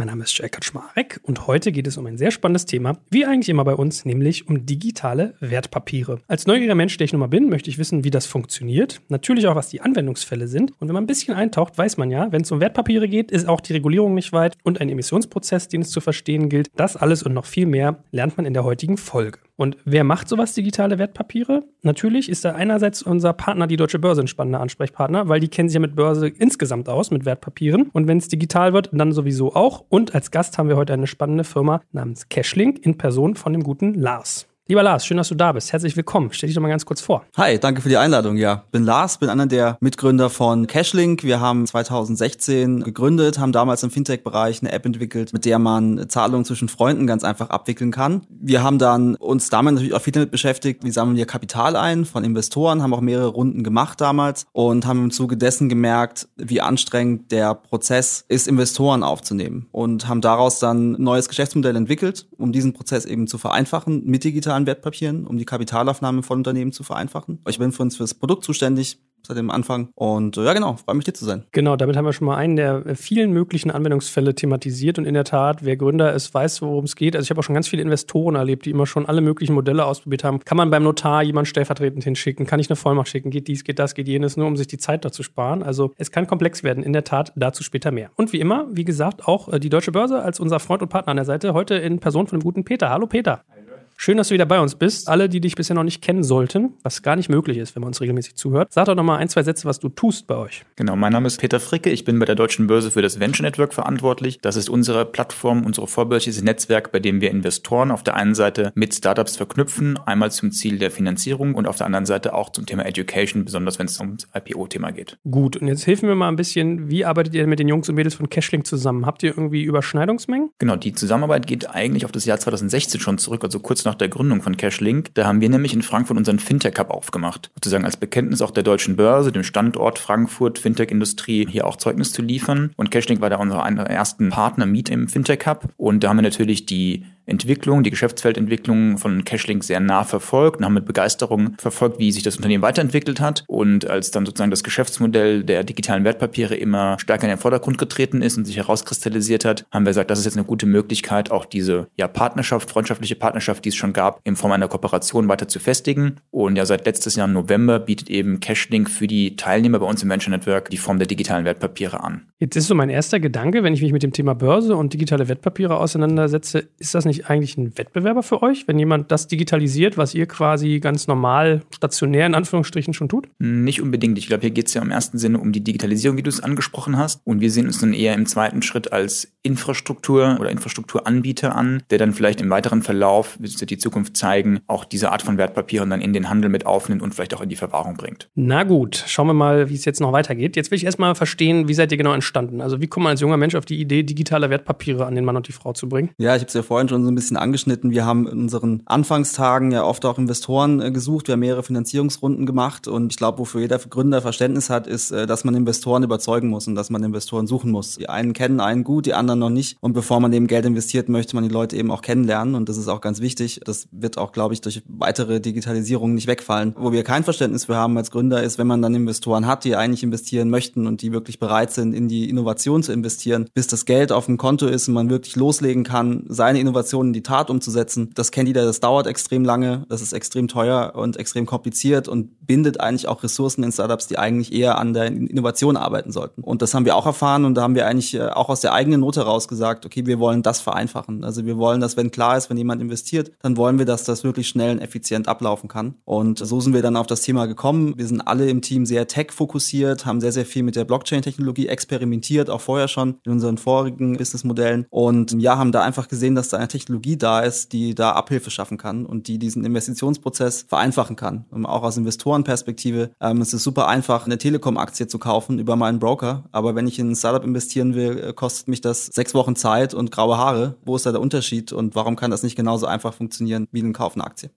Mein Name ist Jörg Kaczmarek und heute geht es um ein sehr spannendes Thema, wie eigentlich immer bei uns, nämlich um digitale Wertpapiere. Als neugieriger Mensch, der ich nun mal bin, möchte ich wissen, wie das funktioniert. Natürlich auch, was die Anwendungsfälle sind. Und wenn man ein bisschen eintaucht, weiß man ja, wenn es um Wertpapiere geht, ist auch die Regulierung nicht weit und ein Emissionsprozess, den es zu verstehen gilt. Das alles und noch viel mehr lernt man in der heutigen Folge. Und wer macht sowas digitale Wertpapiere? Natürlich ist da einerseits unser Partner, die Deutsche Börse, ein spannender Ansprechpartner, weil die kennen sich ja mit Börse insgesamt aus, mit Wertpapieren. Und wenn es digital wird, dann sowieso auch. Und als Gast haben wir heute eine spannende Firma namens Cashlink in Person von dem guten Lars. Lieber Lars, schön, dass du da bist. Herzlich willkommen. Stell dich doch mal ganz kurz vor. Hi, danke für die Einladung. Ja, bin Lars, bin einer der Mitgründer von Cashlink. Wir haben 2016 gegründet, haben damals im Fintech-Bereich eine App entwickelt, mit der man Zahlungen zwischen Freunden ganz einfach abwickeln kann. Wir haben dann uns damit natürlich auch viel damit beschäftigt, wie sammeln wir Kapital ein von Investoren, haben auch mehrere Runden gemacht damals und haben im Zuge dessen gemerkt, wie anstrengend der Prozess ist, Investoren aufzunehmen und haben daraus dann ein neues Geschäftsmodell entwickelt, um diesen Prozess eben zu vereinfachen mit digitalen an Wertpapieren, um die Kapitalaufnahme von Unternehmen zu vereinfachen. Ich bin für uns fürs Produkt zuständig, seit dem Anfang. Und äh, ja, genau, freue mich hier zu sein. Genau, damit haben wir schon mal einen der vielen möglichen Anwendungsfälle thematisiert. Und in der Tat, wer Gründer ist, weiß, worum es geht. Also ich habe auch schon ganz viele Investoren erlebt, die immer schon alle möglichen Modelle ausprobiert haben. Kann man beim Notar jemand stellvertretend hinschicken? Kann ich eine Vollmacht schicken? Geht dies, geht das, geht jenes, nur um sich die Zeit da zu sparen. Also es kann komplex werden. In der Tat, dazu später mehr. Und wie immer, wie gesagt, auch äh, die Deutsche Börse als unser Freund und Partner an der Seite. Heute in Person von dem guten Peter. Hallo Peter. Hallo. Schön, dass du wieder bei uns bist. Alle, die dich bisher noch nicht kennen sollten, was gar nicht möglich ist, wenn man uns regelmäßig zuhört, sag doch noch mal ein, zwei Sätze, was du tust bei euch. Genau, mein Name ist Peter Fricke. Ich bin bei der Deutschen Börse für das Venture Network verantwortlich. Das ist unsere Plattform, unsere vorbörsliches Netzwerk, bei dem wir Investoren auf der einen Seite mit Startups verknüpfen, einmal zum Ziel der Finanzierung und auf der anderen Seite auch zum Thema Education, besonders wenn es ums IPO-Thema geht. Gut, und jetzt helfen wir mal ein bisschen, wie arbeitet ihr mit den Jungs und Mädels von Cashlink zusammen? Habt ihr irgendwie Überschneidungsmengen? Genau, die Zusammenarbeit geht eigentlich auf das Jahr 2016 schon zurück, also kurz nach der Gründung von Cashlink. Da haben wir nämlich in Frankfurt unseren Fintech Cup aufgemacht. Sozusagen als Bekenntnis auch der deutschen Börse, dem Standort Frankfurt, Fintech-Industrie hier auch Zeugnis zu liefern. Und Cashlink war da unser ersten Partner Meet im Fintech Cup. Und da haben wir natürlich die Entwicklung, die Geschäftsfeldentwicklung von Cashlink sehr nah verfolgt und haben mit Begeisterung verfolgt, wie sich das Unternehmen weiterentwickelt hat. Und als dann sozusagen das Geschäftsmodell der digitalen Wertpapiere immer stärker in den Vordergrund getreten ist und sich herauskristallisiert hat, haben wir gesagt, das ist jetzt eine gute Möglichkeit, auch diese ja, Partnerschaft, freundschaftliche Partnerschaft, die es schon gab, in Form einer Kooperation weiter zu festigen. Und ja, seit letztes Jahr im November bietet eben Cashlink für die Teilnehmer bei uns im Venture Network die Form der digitalen Wertpapiere an. Jetzt ist so mein erster Gedanke, wenn ich mich mit dem Thema Börse und digitale Wertpapiere auseinandersetze, ist das nicht eigentlich ein Wettbewerber für euch, wenn jemand das digitalisiert, was ihr quasi ganz normal stationär in Anführungsstrichen schon tut? Nicht unbedingt. Ich glaube, hier geht es ja im ersten Sinne um die Digitalisierung, wie du es angesprochen hast. Und wir sehen uns dann eher im zweiten Schritt als Infrastruktur oder Infrastrukturanbieter an, der dann vielleicht im weiteren Verlauf, wird die Zukunft zeigen, auch diese Art von Wertpapieren dann in den Handel mit aufnimmt und vielleicht auch in die Verwahrung bringt. Na gut, schauen wir mal, wie es jetzt noch weitergeht. Jetzt will ich erstmal verstehen, wie seid ihr genau entstanden? Also wie kommt man als junger Mensch auf die Idee, digitale Wertpapiere an den Mann und die Frau zu bringen? Ja, ich habe es ja vorhin schon so ein bisschen angeschnitten. Wir haben in unseren Anfangstagen ja oft auch Investoren äh, gesucht. Wir haben mehrere Finanzierungsrunden gemacht und ich glaube, wofür jeder Gründer Verständnis hat, ist, äh, dass man Investoren überzeugen muss und dass man Investoren suchen muss. Die einen kennen einen gut, die anderen noch nicht. Und bevor man eben Geld investiert, möchte man die Leute eben auch kennenlernen und das ist auch ganz wichtig. Das wird auch, glaube ich, durch weitere Digitalisierung nicht wegfallen. Wo wir kein Verständnis für haben als Gründer ist, wenn man dann Investoren hat, die eigentlich investieren möchten und die wirklich bereit sind, in die Innovation zu investieren, bis das Geld auf dem Konto ist und man wirklich loslegen kann, seine Innovation in die Tat umzusetzen. Das kennt jeder, das dauert extrem lange, das ist extrem teuer und extrem kompliziert und bindet eigentlich auch Ressourcen in Startups, die eigentlich eher an der Innovation arbeiten sollten. Und das haben wir auch erfahren und da haben wir eigentlich äh, auch aus der eigenen Note raus gesagt, okay, wir wollen das vereinfachen. Also wir wollen, dass wenn klar ist, wenn jemand investiert, dann wollen wir, dass das wirklich schnell und effizient ablaufen kann. Und so sind wir dann auf das Thema gekommen. Wir sind alle im Team sehr tech-fokussiert, haben sehr, sehr viel mit der Blockchain-Technologie experimentiert, auch vorher schon in unseren vorigen Businessmodellen. Und ja, haben da einfach gesehen, dass da eine Technologie da ist, die da Abhilfe schaffen kann und die diesen Investitionsprozess vereinfachen kann. Und auch aus Investorenperspektive ähm, es ist super einfach, eine Telekom-Aktie zu kaufen über meinen Broker. Aber wenn ich in ein Startup investieren will, äh, kostet mich das sechs Wochen Zeit und graue Haare. Wo ist da der Unterschied und warum kann das nicht genauso einfach funktionieren wie ein Kauf einer Aktie?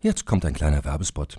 Jetzt kommt ein kleiner Werbespot.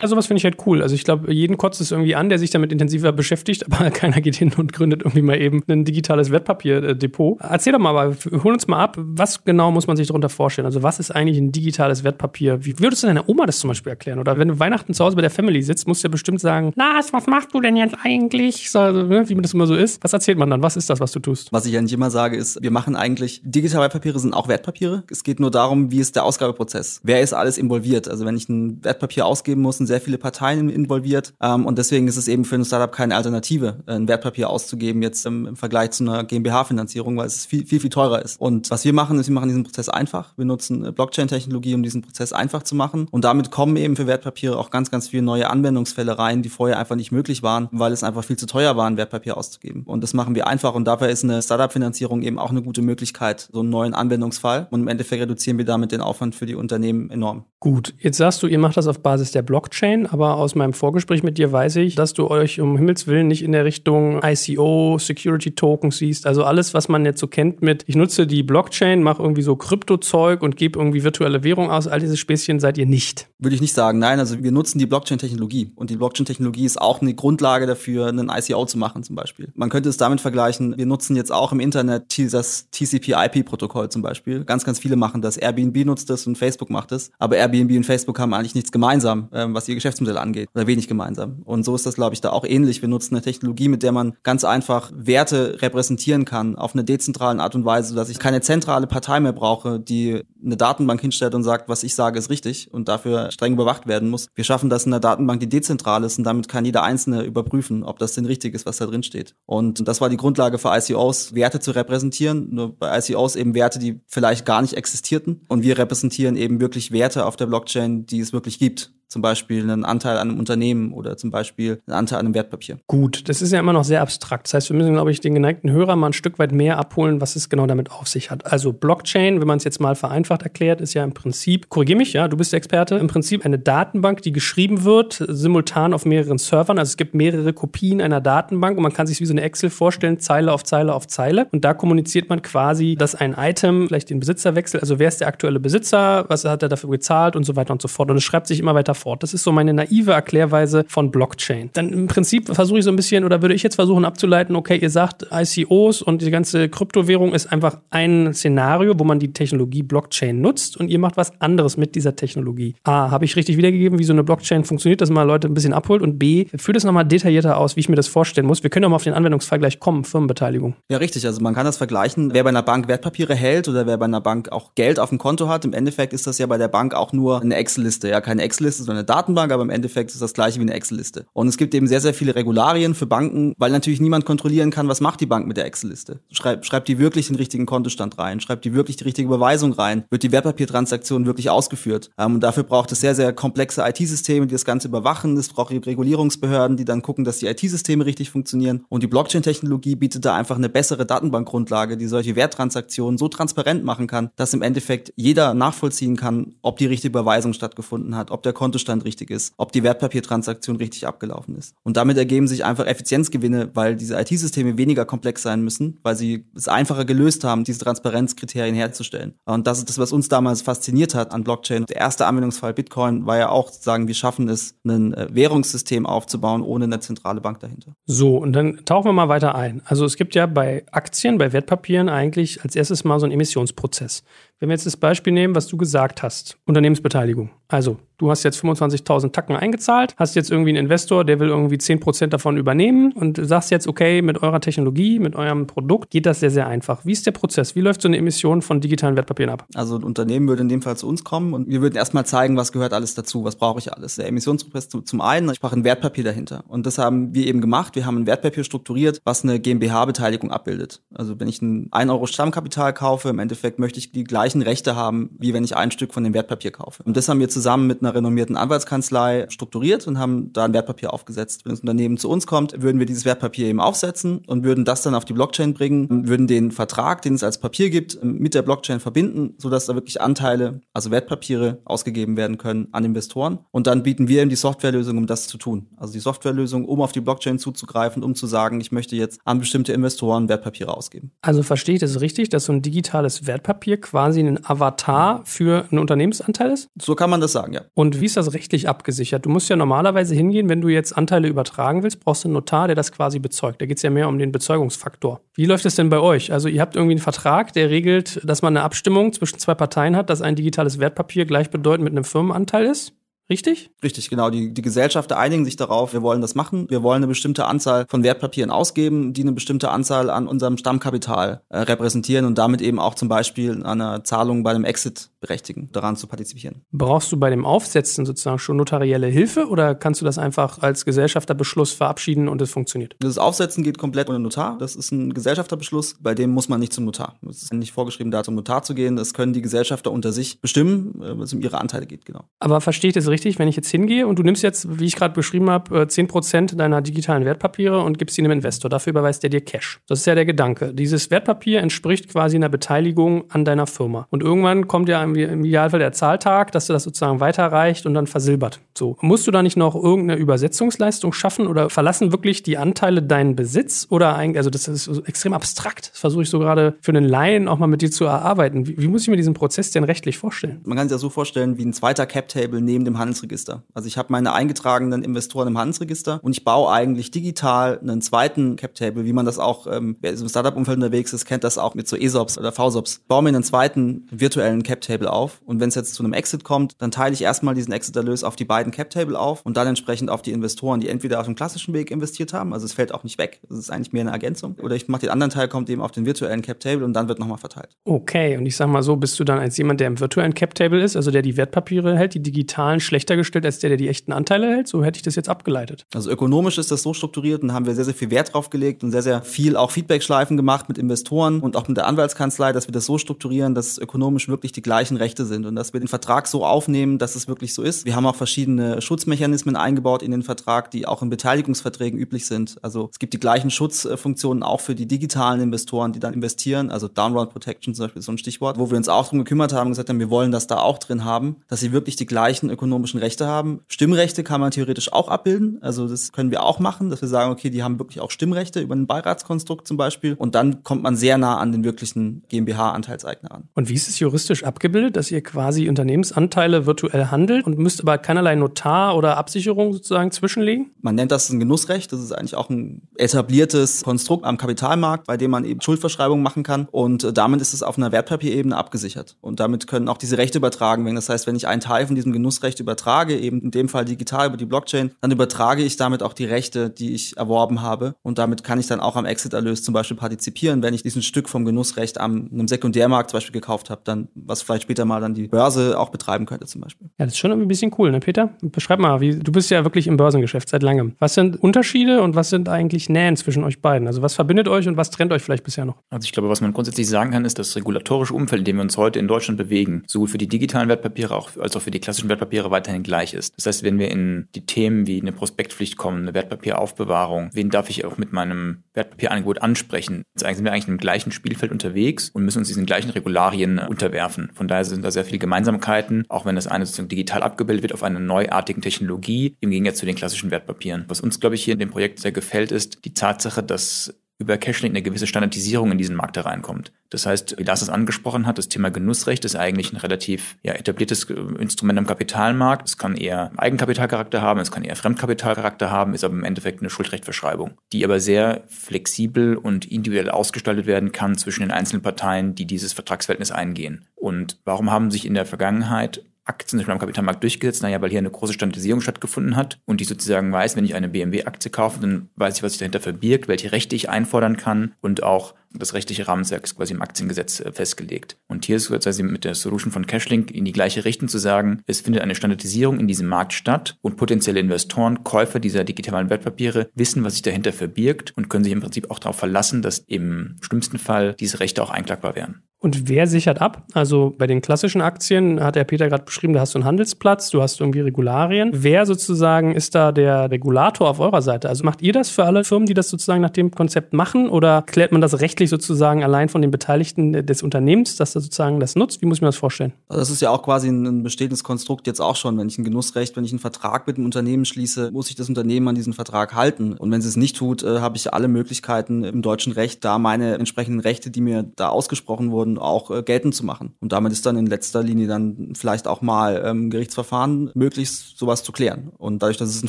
Also was finde ich halt cool. Also ich glaube, jeden kotzt es irgendwie an, der sich damit intensiver beschäftigt, aber keiner geht hin und gründet irgendwie mal eben ein digitales Wertpapierdepot. Erzähl doch mal, aber hol uns mal ab, was genau muss man sich darunter vorstellen? Also was ist eigentlich ein digitales Wertpapier? Wie würdest du deiner Oma das zum Beispiel erklären? Oder wenn du Weihnachten zu Hause bei der Family sitzt, musst du ja bestimmt sagen, Lars, was machst du denn jetzt eigentlich? So, ne, wie das immer so ist. Was erzählt man dann? Was ist das, was du tust? Was ich eigentlich immer sage, ist, wir machen eigentlich, digitale Wertpapiere sind auch Wertpapiere. Es geht nur darum, wie ist der Ausgabeprozess? Wer ist alles involviert? Also wenn ich ein Wertpapier ausgeben muss, sind sehr viele Parteien involviert. Ähm, und deswegen ist es eben für ein Startup keine Alternative, ein Wertpapier auszugeben, jetzt im, im Vergleich zu einer GmbH-Finanzierung, weil es viel, viel, viel teurer ist. Und was wir machen, ist, wir machen diesen Prozess einfach. Wir nutzen äh, Blockchain-Technologie, um diesen Prozess einfach zu machen. Und damit kommen eben für Wertpapiere auch ganz, ganz viele neue Anwendungsfälle rein, die vorher einfach nicht möglich waren, weil es einfach viel zu teuer war, ein Wertpapier auszugeben. Und das machen wir einfach. Und dabei ist eine Startup-Finanzierung eben auch eine gute Möglichkeit, so einen neuen Anwendungsfall. Und im Endeffekt reduzieren wir damit den Aufwand für die Unternehmen enorm. Gut, jetzt sagst du, ihr macht das auf Basis der Blockchain, aber aus meinem Vorgespräch mit dir weiß ich, dass du euch um Himmels Willen nicht in der Richtung ICO, Security Tokens siehst. Also alles, was man jetzt so kennt mit, ich nutze die Blockchain, mache irgendwie so Kryptozeug und gebe irgendwie virtuelle Währung aus. All diese Späßchen seid ihr nicht. Würde ich nicht sagen. Nein, also wir nutzen die Blockchain-Technologie. Und die Blockchain-Technologie ist auch eine Grundlage dafür, einen ICO zu machen zum Beispiel. Man könnte es damit vergleichen, wir nutzen jetzt auch im Internet das TCP-IP-Protokoll zum Beispiel. Ganz, ganz viele machen das. Airbnb nutzt das und Facebook macht das. Aber Airbnb und Facebook haben eigentlich nichts gemeinsam, ähm, was ihr Geschäftsmodell angeht, oder wenig gemeinsam. Und so ist das, glaube ich, da auch ähnlich. Wir nutzen eine Technologie, mit der man ganz einfach Werte repräsentieren kann, auf eine dezentralen Art und Weise, dass ich keine zentrale Partei mehr brauche, die eine Datenbank hinstellt und sagt, was ich sage, ist richtig und dafür streng überwacht werden muss. Wir schaffen das in einer Datenbank, die dezentral ist und damit kann jeder Einzelne überprüfen, ob das denn richtig ist, was da drin steht. Und das war die Grundlage für ICOs, Werte zu repräsentieren. Nur bei ICOs eben Werte, die vielleicht gar nicht existierten. Und wir repräsentieren eben wirklich Werte auf der Blockchain, die es wirklich gibt zum Beispiel einen Anteil an einem Unternehmen oder zum Beispiel einen Anteil an einem Wertpapier. Gut, das ist ja immer noch sehr abstrakt. Das heißt, wir müssen, glaube ich, den geneigten Hörer mal ein Stück weit mehr abholen, was es genau damit auf sich hat. Also Blockchain, wenn man es jetzt mal vereinfacht erklärt, ist ja im Prinzip, korrigier mich, ja, du bist der Experte, im Prinzip eine Datenbank, die geschrieben wird, simultan auf mehreren Servern. Also es gibt mehrere Kopien einer Datenbank und man kann sich wie so eine Excel vorstellen, Zeile auf Zeile auf Zeile. Und da kommuniziert man quasi, dass ein Item vielleicht den Besitzer wechselt. Also wer ist der aktuelle Besitzer, was hat er dafür gezahlt und so weiter und so fort. Und es schreibt sich immer weiter fort. Das ist so meine naive Erklärweise von Blockchain. Dann im Prinzip versuche ich so ein bisschen oder würde ich jetzt versuchen abzuleiten, okay, ihr sagt ICOs und die ganze Kryptowährung ist einfach ein Szenario, wo man die Technologie Blockchain nutzt und ihr macht was anderes mit dieser Technologie. A, habe ich richtig wiedergegeben, wie so eine Blockchain funktioniert, dass man Leute ein bisschen abholt und B, führt es nochmal detaillierter aus, wie ich mir das vorstellen muss. Wir können auch mal auf den Anwendungsfall gleich kommen, Firmenbeteiligung. Ja, richtig. Also man kann das vergleichen, wer bei einer Bank Wertpapiere hält oder wer bei einer Bank auch Geld auf dem Konto hat. Im Endeffekt ist das ja bei der Bank auch nur eine Excel-Liste. Ja, keine Excel-Liste, sondern eine Datenbank aber im Endeffekt ist das gleiche wie eine Excel-Liste. Und es gibt eben sehr, sehr viele Regularien für Banken, weil natürlich niemand kontrollieren kann, was macht die Bank mit der Excel-Liste. Schreibt, schreibt die wirklich den richtigen Kontostand rein? Schreibt die wirklich die richtige Überweisung rein? Wird die Wertpapiertransaktion wirklich ausgeführt? Ähm, und dafür braucht es sehr, sehr komplexe IT-Systeme, die das Ganze überwachen. Es braucht Regulierungsbehörden, die dann gucken, dass die IT-Systeme richtig funktionieren. Und die Blockchain-Technologie bietet da einfach eine bessere Datenbankgrundlage, die solche Werttransaktionen so transparent machen kann, dass im Endeffekt jeder nachvollziehen kann, ob die richtige Überweisung stattgefunden hat, ob der Kontostand Kontostand richtig ist, ob die Wertpapiertransaktion richtig abgelaufen ist. Und damit ergeben sich einfach Effizienzgewinne, weil diese IT-Systeme weniger komplex sein müssen, weil sie es einfacher gelöst haben, diese Transparenzkriterien herzustellen. Und das ist das, was uns damals fasziniert hat an Blockchain. Der erste Anwendungsfall Bitcoin war ja auch sagen, wir schaffen es, ein äh, Währungssystem aufzubauen ohne eine zentrale Bank dahinter. So, und dann tauchen wir mal weiter ein. Also es gibt ja bei Aktien, bei Wertpapieren eigentlich als erstes mal so einen Emissionsprozess. Wenn wir jetzt das Beispiel nehmen, was du gesagt hast, Unternehmensbeteiligung. Also, du hast jetzt 25.000 Tacken eingezahlt, hast jetzt irgendwie einen Investor, der will irgendwie 10% davon übernehmen und sagst jetzt, okay, mit eurer Technologie, mit eurem Produkt geht das sehr, sehr einfach. Wie ist der Prozess? Wie läuft so eine Emission von digitalen Wertpapieren ab? Also, ein Unternehmen würde in dem Fall zu uns kommen und wir würden erstmal zeigen, was gehört alles dazu, was brauche ich alles. Der Emissionsprozess zum einen, ich brauche ein Wertpapier dahinter. Und das haben wir eben gemacht. Wir haben ein Wertpapier strukturiert, was eine GmbH-Beteiligung abbildet. Also, wenn ich ein 1 Euro Stammkapital kaufe, im Endeffekt möchte ich die gleiche gleichen Rechte haben, wie wenn ich ein Stück von dem Wertpapier kaufe. Und das haben wir zusammen mit einer renommierten Anwaltskanzlei strukturiert und haben da ein Wertpapier aufgesetzt. Wenn das Unternehmen zu uns kommt, würden wir dieses Wertpapier eben aufsetzen und würden das dann auf die Blockchain bringen, würden den Vertrag, den es als Papier gibt, mit der Blockchain verbinden, sodass da wirklich Anteile, also Wertpapiere, ausgegeben werden können an Investoren. Und dann bieten wir eben die Softwarelösung, um das zu tun. Also die Softwarelösung, um auf die Blockchain zuzugreifen, um zu sagen, ich möchte jetzt an bestimmte Investoren Wertpapiere ausgeben. Also verstehe ich das richtig, dass so ein digitales Wertpapier quasi quasi ein Avatar für einen Unternehmensanteil ist? So kann man das sagen, ja. Und wie ist das rechtlich abgesichert? Du musst ja normalerweise hingehen, wenn du jetzt Anteile übertragen willst, brauchst du einen Notar, der das quasi bezeugt. Da geht es ja mehr um den Bezeugungsfaktor. Wie läuft es denn bei euch? Also ihr habt irgendwie einen Vertrag, der regelt, dass man eine Abstimmung zwischen zwei Parteien hat, dass ein digitales Wertpapier gleichbedeutend mit einem Firmenanteil ist? Richtig? Richtig, genau. Die, die Gesellschaften einigen sich darauf, wir wollen das machen. Wir wollen eine bestimmte Anzahl von Wertpapieren ausgeben, die eine bestimmte Anzahl an unserem Stammkapital äh, repräsentieren und damit eben auch zum Beispiel einer Zahlung bei einem Exit berechtigen, daran zu partizipieren. Brauchst du bei dem Aufsetzen sozusagen schon notarielle Hilfe oder kannst du das einfach als Gesellschafterbeschluss verabschieden und es funktioniert? Das Aufsetzen geht komplett ohne Notar. Das ist ein Gesellschafterbeschluss, bei dem muss man nicht zum Notar. Es ist nicht vorgeschrieben, da zum Notar zu gehen. Das können die Gesellschafter unter sich bestimmen, äh, wenn es um ihre Anteile geht, genau. Aber verstehe ich das richtig? wenn ich jetzt hingehe und du nimmst jetzt, wie ich gerade beschrieben habe, 10% äh, deiner digitalen Wertpapiere und gibst sie einem Investor. Dafür überweist er dir Cash. Das ist ja der Gedanke. Dieses Wertpapier entspricht quasi einer Beteiligung an deiner Firma. Und irgendwann kommt ja im, Idealfall der Zahltag, dass du das sozusagen weiterreicht und dann versilbert. So. Musst du da nicht noch irgendeine Übersetzungsleistung schaffen oder verlassen wirklich die Anteile deinen Besitz? Oder eigentlich, also das ist extrem abstrakt. Das versuche ich so gerade für einen Laien auch mal mit dir zu erarbeiten. Wie, wie muss ich mir diesen Prozess denn rechtlich vorstellen? Man kann sich ja so vorstellen wie ein zweiter Cap-Table neben dem Handel Handelsregister. Also ich habe meine eingetragenen Investoren im Handelsregister und ich baue eigentlich digital einen zweiten Cap-Table, wie man das auch, ähm, wer im Startup-Umfeld unterwegs ist, kennt das auch mit so ESOPs oder VSOPs. Baue mir einen zweiten virtuellen Cap-Table auf und wenn es jetzt zu einem Exit kommt, dann teile ich erstmal diesen Exit-Erlös auf die beiden Cap-Table auf und dann entsprechend auf die Investoren, die entweder auf dem klassischen Weg investiert haben, also es fällt auch nicht weg, das ist eigentlich mehr eine Ergänzung, oder ich mache den anderen Teil, kommt eben auf den virtuellen Cap-Table und dann wird nochmal verteilt. Okay, und ich sag mal so, bist du dann als jemand, der im virtuellen Cap-Table ist, also der die Wertpapiere hält, die digitalen schlecht schlechter gestellt als der, der die echten Anteile hält. So hätte ich das jetzt abgeleitet. Also ökonomisch ist das so strukturiert und haben wir sehr, sehr viel Wert drauf gelegt und sehr, sehr viel auch Feedback-Schleifen gemacht mit Investoren und auch mit der Anwaltskanzlei, dass wir das so strukturieren, dass ökonomisch wirklich die gleichen Rechte sind und dass wir den Vertrag so aufnehmen, dass es wirklich so ist. Wir haben auch verschiedene Schutzmechanismen eingebaut in den Vertrag, die auch in Beteiligungsverträgen üblich sind. Also es gibt die gleichen Schutzfunktionen auch für die digitalen Investoren, die dann investieren. Also Downround Protection zum Beispiel ist so ein Stichwort, wo wir uns auch darum gekümmert haben und gesagt haben, wir wollen das da auch drin haben, dass sie wirklich die gleichen ökonomischen Rechte haben. Stimmrechte kann man theoretisch auch abbilden. Also das können wir auch machen, dass wir sagen, okay, die haben wirklich auch Stimmrechte über ein Beiratskonstrukt zum Beispiel. Und dann kommt man sehr nah an den wirklichen GmbH-Anteilseigner an. Und wie ist es juristisch abgebildet, dass ihr quasi Unternehmensanteile virtuell handelt und müsst aber keinerlei Notar oder Absicherung sozusagen zwischenlegen? Man nennt das ein Genussrecht. Das ist eigentlich auch ein etabliertes Konstrukt am Kapitalmarkt, bei dem man eben Schuldverschreibungen machen kann. Und äh, damit ist es auf einer Wertpapierebene abgesichert. Und damit können auch diese Rechte übertragen werden. Das heißt, wenn ich einen Teil von diesem Genussrecht übertrage, eben in dem Fall digital über die Blockchain, dann übertrage ich damit auch die Rechte, die ich erworben habe. Und damit kann ich dann auch am Exit-Erlös zum Beispiel partizipieren, wenn ich diesen Stück vom Genussrecht am einem Sekundärmarkt zum Beispiel gekauft habe, dann was vielleicht später mal dann die Börse auch betreiben könnte zum Beispiel. Ja, das ist schon ein bisschen cool, ne, Peter? Beschreib mal, wie, du bist ja wirklich im Börsengeschäft seit langem. Was sind Unterschiede und was sind eigentlich Nähen zwischen euch beiden? Also was verbindet euch und was trennt euch vielleicht bisher noch? Also ich glaube, was man grundsätzlich sagen kann, ist das regulatorische Umfeld, in dem wir uns heute in Deutschland bewegen, sowohl für die digitalen Wertpapiere als auch für die klassischen Wertpapiere weiterhin gleich ist. Das heißt, wenn wir in die Themen wie eine Prospektpflicht kommen, eine Wertpapieraufbewahrung, wen darf ich auch mit meinem Wertpapierangebot ansprechen? Jetzt sind wir eigentlich im gleichen Spielfeld unterwegs und müssen uns diesen gleichen Regularien unterwerfen. Von daher Interessenskreise sind da sehr viele Gemeinsamkeiten, auch wenn das eine sozusagen digital abgebildet wird auf einer neuartigen Technologie im Gegensatz zu den klassischen Wertpapieren. Was uns, glaube ich, hier in dem Projekt sehr gefällt, ist die Tatsache, dass über Cashlink eine gewisse Standardisierung in diesen Markt hereinkommt. Das heißt, wie Lars es angesprochen hat, das Thema Genussrecht ist eigentlich ein relativ ja, etabliertes äh, Instrument am Kapitalmarkt. Es kann eher Eigenkapitalcharakter haben, es kann eher Fremdkapitalcharakter haben, ist aber im Endeffekt eine Schuldrechtverschreibung, die aber sehr flexibel und individuell ausgestaltet werden kann zwischen den einzelnen Parteien, die dieses Vertragsverhältnis eingehen. Und warum haben sich in der Vergangenheit Aktien zum Beispiel am Kapitalmarkt durchgesetzt? Naja, weil hier eine große Standardisierung stattgefunden hat und ich sozusagen weiß, wenn ich eine BMW-Aktie kaufe, dann weiß ich, was sich dahinter verbirgt, welche Rechte ich einfordern kann und auch das rechtliche Rahmenwerk ist quasi im Aktiengesetz äh, festgelegt. Und hier ist quasi mit der Solution von Cashlink in die gleiche Richtung zu sagen, es findet eine Standardisierung in diesem Markt statt und potenzielle Investoren, Käufer dieser digitalen Wertpapiere wissen, was sich dahinter verbirgt und können sich im Prinzip auch darauf verlassen, dass im schlimmsten Fall diese Rechte auch einklagbar wären. Und wer sichert ab? Also bei den klassischen Aktien hat der Peter gerade beschrieben, da hast du einen Handelsplatz, du hast irgendwie Regularien. Wer sozusagen ist da der Regulator auf eurer Seite? Also macht ihr das für alle Firmen, die das sozusagen nach dem Konzept machen oder klärt man das rechtlich sozusagen allein von den Beteiligten des Unternehmens, dass das sozusagen das nutzt? Wie muss ich mir das vorstellen? Also das ist ja auch quasi ein bestehendes Konstrukt jetzt auch schon. Wenn ich ein Genussrecht, wenn ich einen Vertrag mit einem Unternehmen schließe, muss ich das Unternehmen an diesen Vertrag halten. Und wenn sie es nicht tut, äh, habe ich alle Möglichkeiten im deutschen Recht, da meine entsprechenden Rechte, die mir da ausgesprochen wurden, auch äh, geltend zu machen. Und damit ist dann in letzter Linie dann vielleicht auch mal ähm, Gerichtsverfahren möglich, sowas zu klären. Und dadurch, dass es einen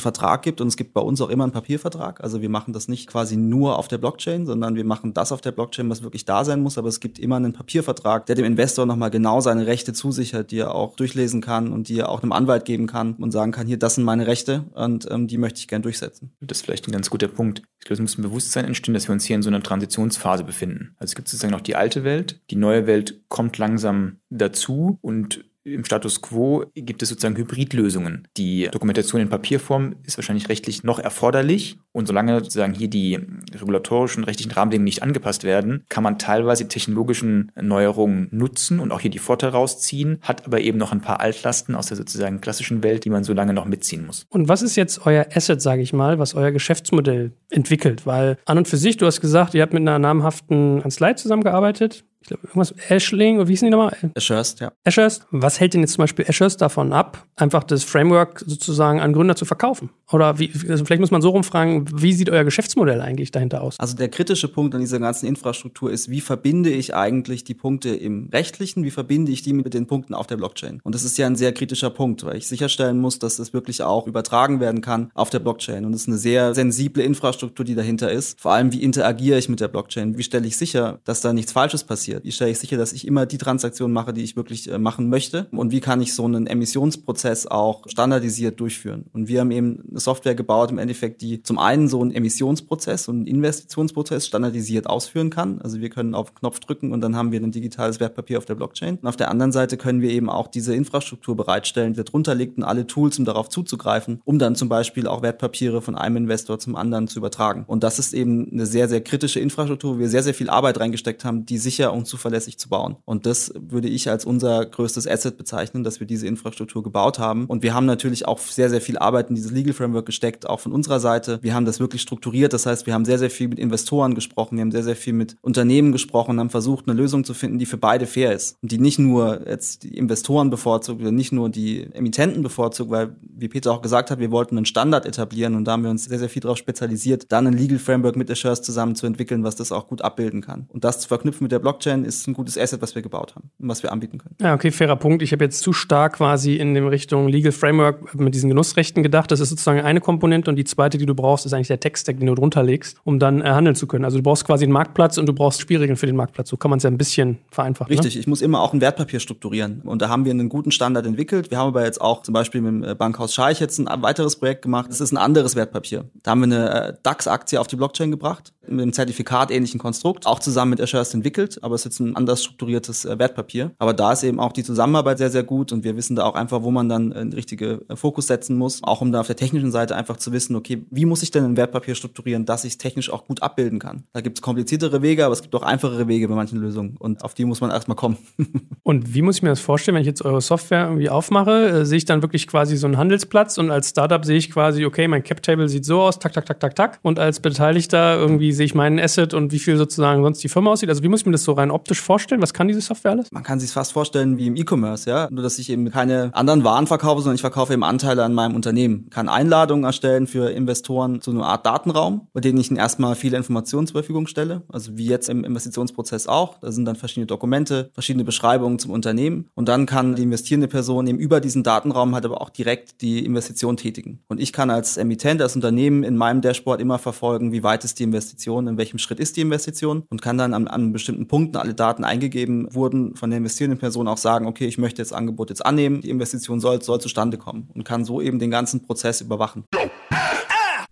Vertrag gibt und es gibt bei uns auch immer einen Papiervertrag, also wir machen das nicht quasi nur auf der Blockchain, sondern wir machen das auf der Blockchain, was wirklich da sein muss, aber es gibt immer einen Papiervertrag, der dem Investor nochmal genau seine Rechte zusichert, die er auch durchlesen kann und die er auch einem Anwalt geben kann und sagen kann, hier, das sind meine Rechte und ähm, die möchte ich gern durchsetzen. Das ist vielleicht ein ganz guter Punkt. Ich glaube, es muss ein Bewusstsein entstehen, dass wir uns hier in so einer Transitionsphase befinden. Also es gibt sozusagen noch die alte Welt, die neue Welt kommt langsam dazu und im Status quo gibt es sozusagen Hybridlösungen. Die Dokumentation in Papierform ist wahrscheinlich rechtlich noch erforderlich. Und solange sozusagen hier die regulatorischen rechtlichen Rahmenbedingungen nicht angepasst werden, kann man teilweise technologischen Neuerungen nutzen und auch hier die Vorteile rausziehen, hat aber eben noch ein paar Altlasten aus der sozusagen klassischen Welt, die man so lange noch mitziehen muss. Und was ist jetzt euer Asset, sage ich mal, was euer Geschäftsmodell entwickelt? Weil an und für sich, du hast gesagt, ihr habt mit einer namhaften Kanzlei zusammengearbeitet ich glaube, irgendwas Ashling, oder wie hießen die nochmal? Ashurst, ja. Ashurst. Was hält denn jetzt zum Beispiel Ashurst davon ab, einfach das Framework sozusagen an Gründer zu verkaufen? Oder wie, also vielleicht muss man so rumfragen, wie sieht euer Geschäftsmodell eigentlich dahinter aus? Also der kritische Punkt an dieser ganzen Infrastruktur ist, wie verbinde ich eigentlich die Punkte im Rechtlichen, wie verbinde ich die mit den Punkten auf der Blockchain? Und das ist ja ein sehr kritischer Punkt, weil ich sicherstellen muss, dass das wirklich auch übertragen werden kann auf der Blockchain. Und es ist eine sehr sensible Infrastruktur, die dahinter ist. Vor allem, wie interagiere ich mit der Blockchain? Wie stelle ich sicher, dass da nichts Falsches passiert? Passiert? Wie stelle ich sicher, dass ich immer die Transaktion mache, die ich wirklich äh, machen möchte? Und wie kann ich so einen Emissionsprozess auch standardisiert durchführen? Und wir haben eben eine Software gebaut, im Endeffekt, die zum einen so einen Emissionsprozess und einen Investitionsprozess standardisiert ausführen kann. Also wir können auf Knopf drücken und dann haben wir ein digitales Wertpapier auf der Blockchain. Und auf der anderen Seite können wir eben auch diese Infrastruktur bereitstellen, die darunter liegt und alle Tools, um darauf zuzugreifen, um dann zum Beispiel auch Wertpapiere von einem Investor zum anderen zu übertragen. Und das ist eben eine sehr, sehr kritische Infrastruktur, wo wir sehr, sehr viel Arbeit reingesteckt haben, die sicher und und zuverlässig zu bauen. Und das würde ich als unser größtes Asset bezeichnen, dass wir diese Infrastruktur gebaut haben. Und wir haben natürlich auch sehr, sehr viel Arbeit in dieses Legal Framework gesteckt, auch von unserer Seite. Wir haben das wirklich strukturiert. Das heißt, wir haben sehr, sehr viel mit Investoren gesprochen. Wir haben sehr, sehr viel mit Unternehmen gesprochen, haben versucht, eine Lösung zu finden, die für beide fair ist. Und die nicht nur jetzt die Investoren bevorzugt oder nicht nur die Emittenten bevorzugt, weil, wie Peter auch gesagt hat, wir wollten einen Standard etablieren und da haben wir uns sehr, sehr viel darauf spezialisiert, dann ein Legal Framework mit Assures zusammen zu entwickeln, was das auch gut abbilden kann. Und das zu verknüpfen mit der Blockchain Blockchain ist ein gutes Asset, was wir gebaut haben und was wir anbieten können. Ja, okay, fairer Punkt. Ich habe jetzt zu stark quasi in dem Richtung Legal Framework mit diesen Genussrechten gedacht. Das ist sozusagen eine Komponente und die zweite, die du brauchst, ist eigentlich der Text-Stack, den du drunter legst, um dann äh, handeln zu können. Also du brauchst quasi einen Marktplatz und du brauchst Spielregeln für den Marktplatz. So kann man es ja ein bisschen vereinfachen. Ne? Richtig, ne? ich muss immer auch ein Wertpapier strukturieren und da haben wir einen guten Standard entwickelt. Wir haben aber jetzt auch zum Beispiel mit dem äh, Bankhaus Scheich jetzt ein weiteres Projekt gemacht. Das ist ein anderes Wertpapier. Da haben wir eine äh, DAX-Aktie auf die Blockchain gebracht mit einem Zertifikat-ähnlichen Konstrukt, auch zusammen mit Ashurst entwickelt, aber ist jetzt ein anders strukturiertes äh, Wertpapier. Aber da ist eben auch die Zusammenarbeit sehr, sehr gut und wir wissen da auch einfach, wo man dann einen richtigen äh, Fokus setzen muss, auch um da auf der technischen Seite einfach zu wissen, okay, wie muss ich denn ein Wertpapier strukturieren, dass ich es technisch auch gut abbilden kann. Da gibt es kompliziertere Wege, aber es gibt auch einfachere Wege bei manchen Lösungen und auf die muss man erstmal kommen. und wie muss ich mir das vorstellen, wenn ich jetzt eure Software irgendwie aufmache, äh, sehe ich dann wirklich quasi so einen Handelsplatz und als Startup sehe ich quasi, okay, mein Cap-Table sieht so aus, tak, tak, tak, tak, tak und als Beteiligter irgendwie sehe ich meinen Asset und wie viel sozusagen sonst die Firma aussieht. Also wie muss ich mir das so rein optisch vorstellen? Was kann diese Software alles? Man kann sich fast vorstellen wie im E-Commerce, ja. Nur, dass ich eben keine anderen Waren verkaufe, sondern ich verkaufe eben Anteile an meinem Unternehmen. Kann Einladungen erstellen für Investoren zu einer Art Datenraum, bei denen ich ihnen erstmal viele Informationen zur Verfügung stelle. Also wie jetzt im Investitionsprozess auch. Da sind dann verschiedene Dokumente, verschiedene Beschreibungen zum Unternehmen. Und dann kann die investierende Person eben über diesen Datenraum halt aber auch direkt die Investition tätigen. Und ich kann als Emittent, als Unternehmen in meinem Dashboard immer verfolgen, wie weit ist die Investition, in welchem Schritt ist die Investition und kann dann an, an bestimmten Punkten alle Daten eingegeben wurden von der investierenden Person auch sagen, okay, ich möchte das Angebot jetzt annehmen, die Investition soll, soll zustande kommen und kann so eben den ganzen Prozess überwachen.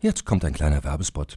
Jetzt kommt ein kleiner Werbespot.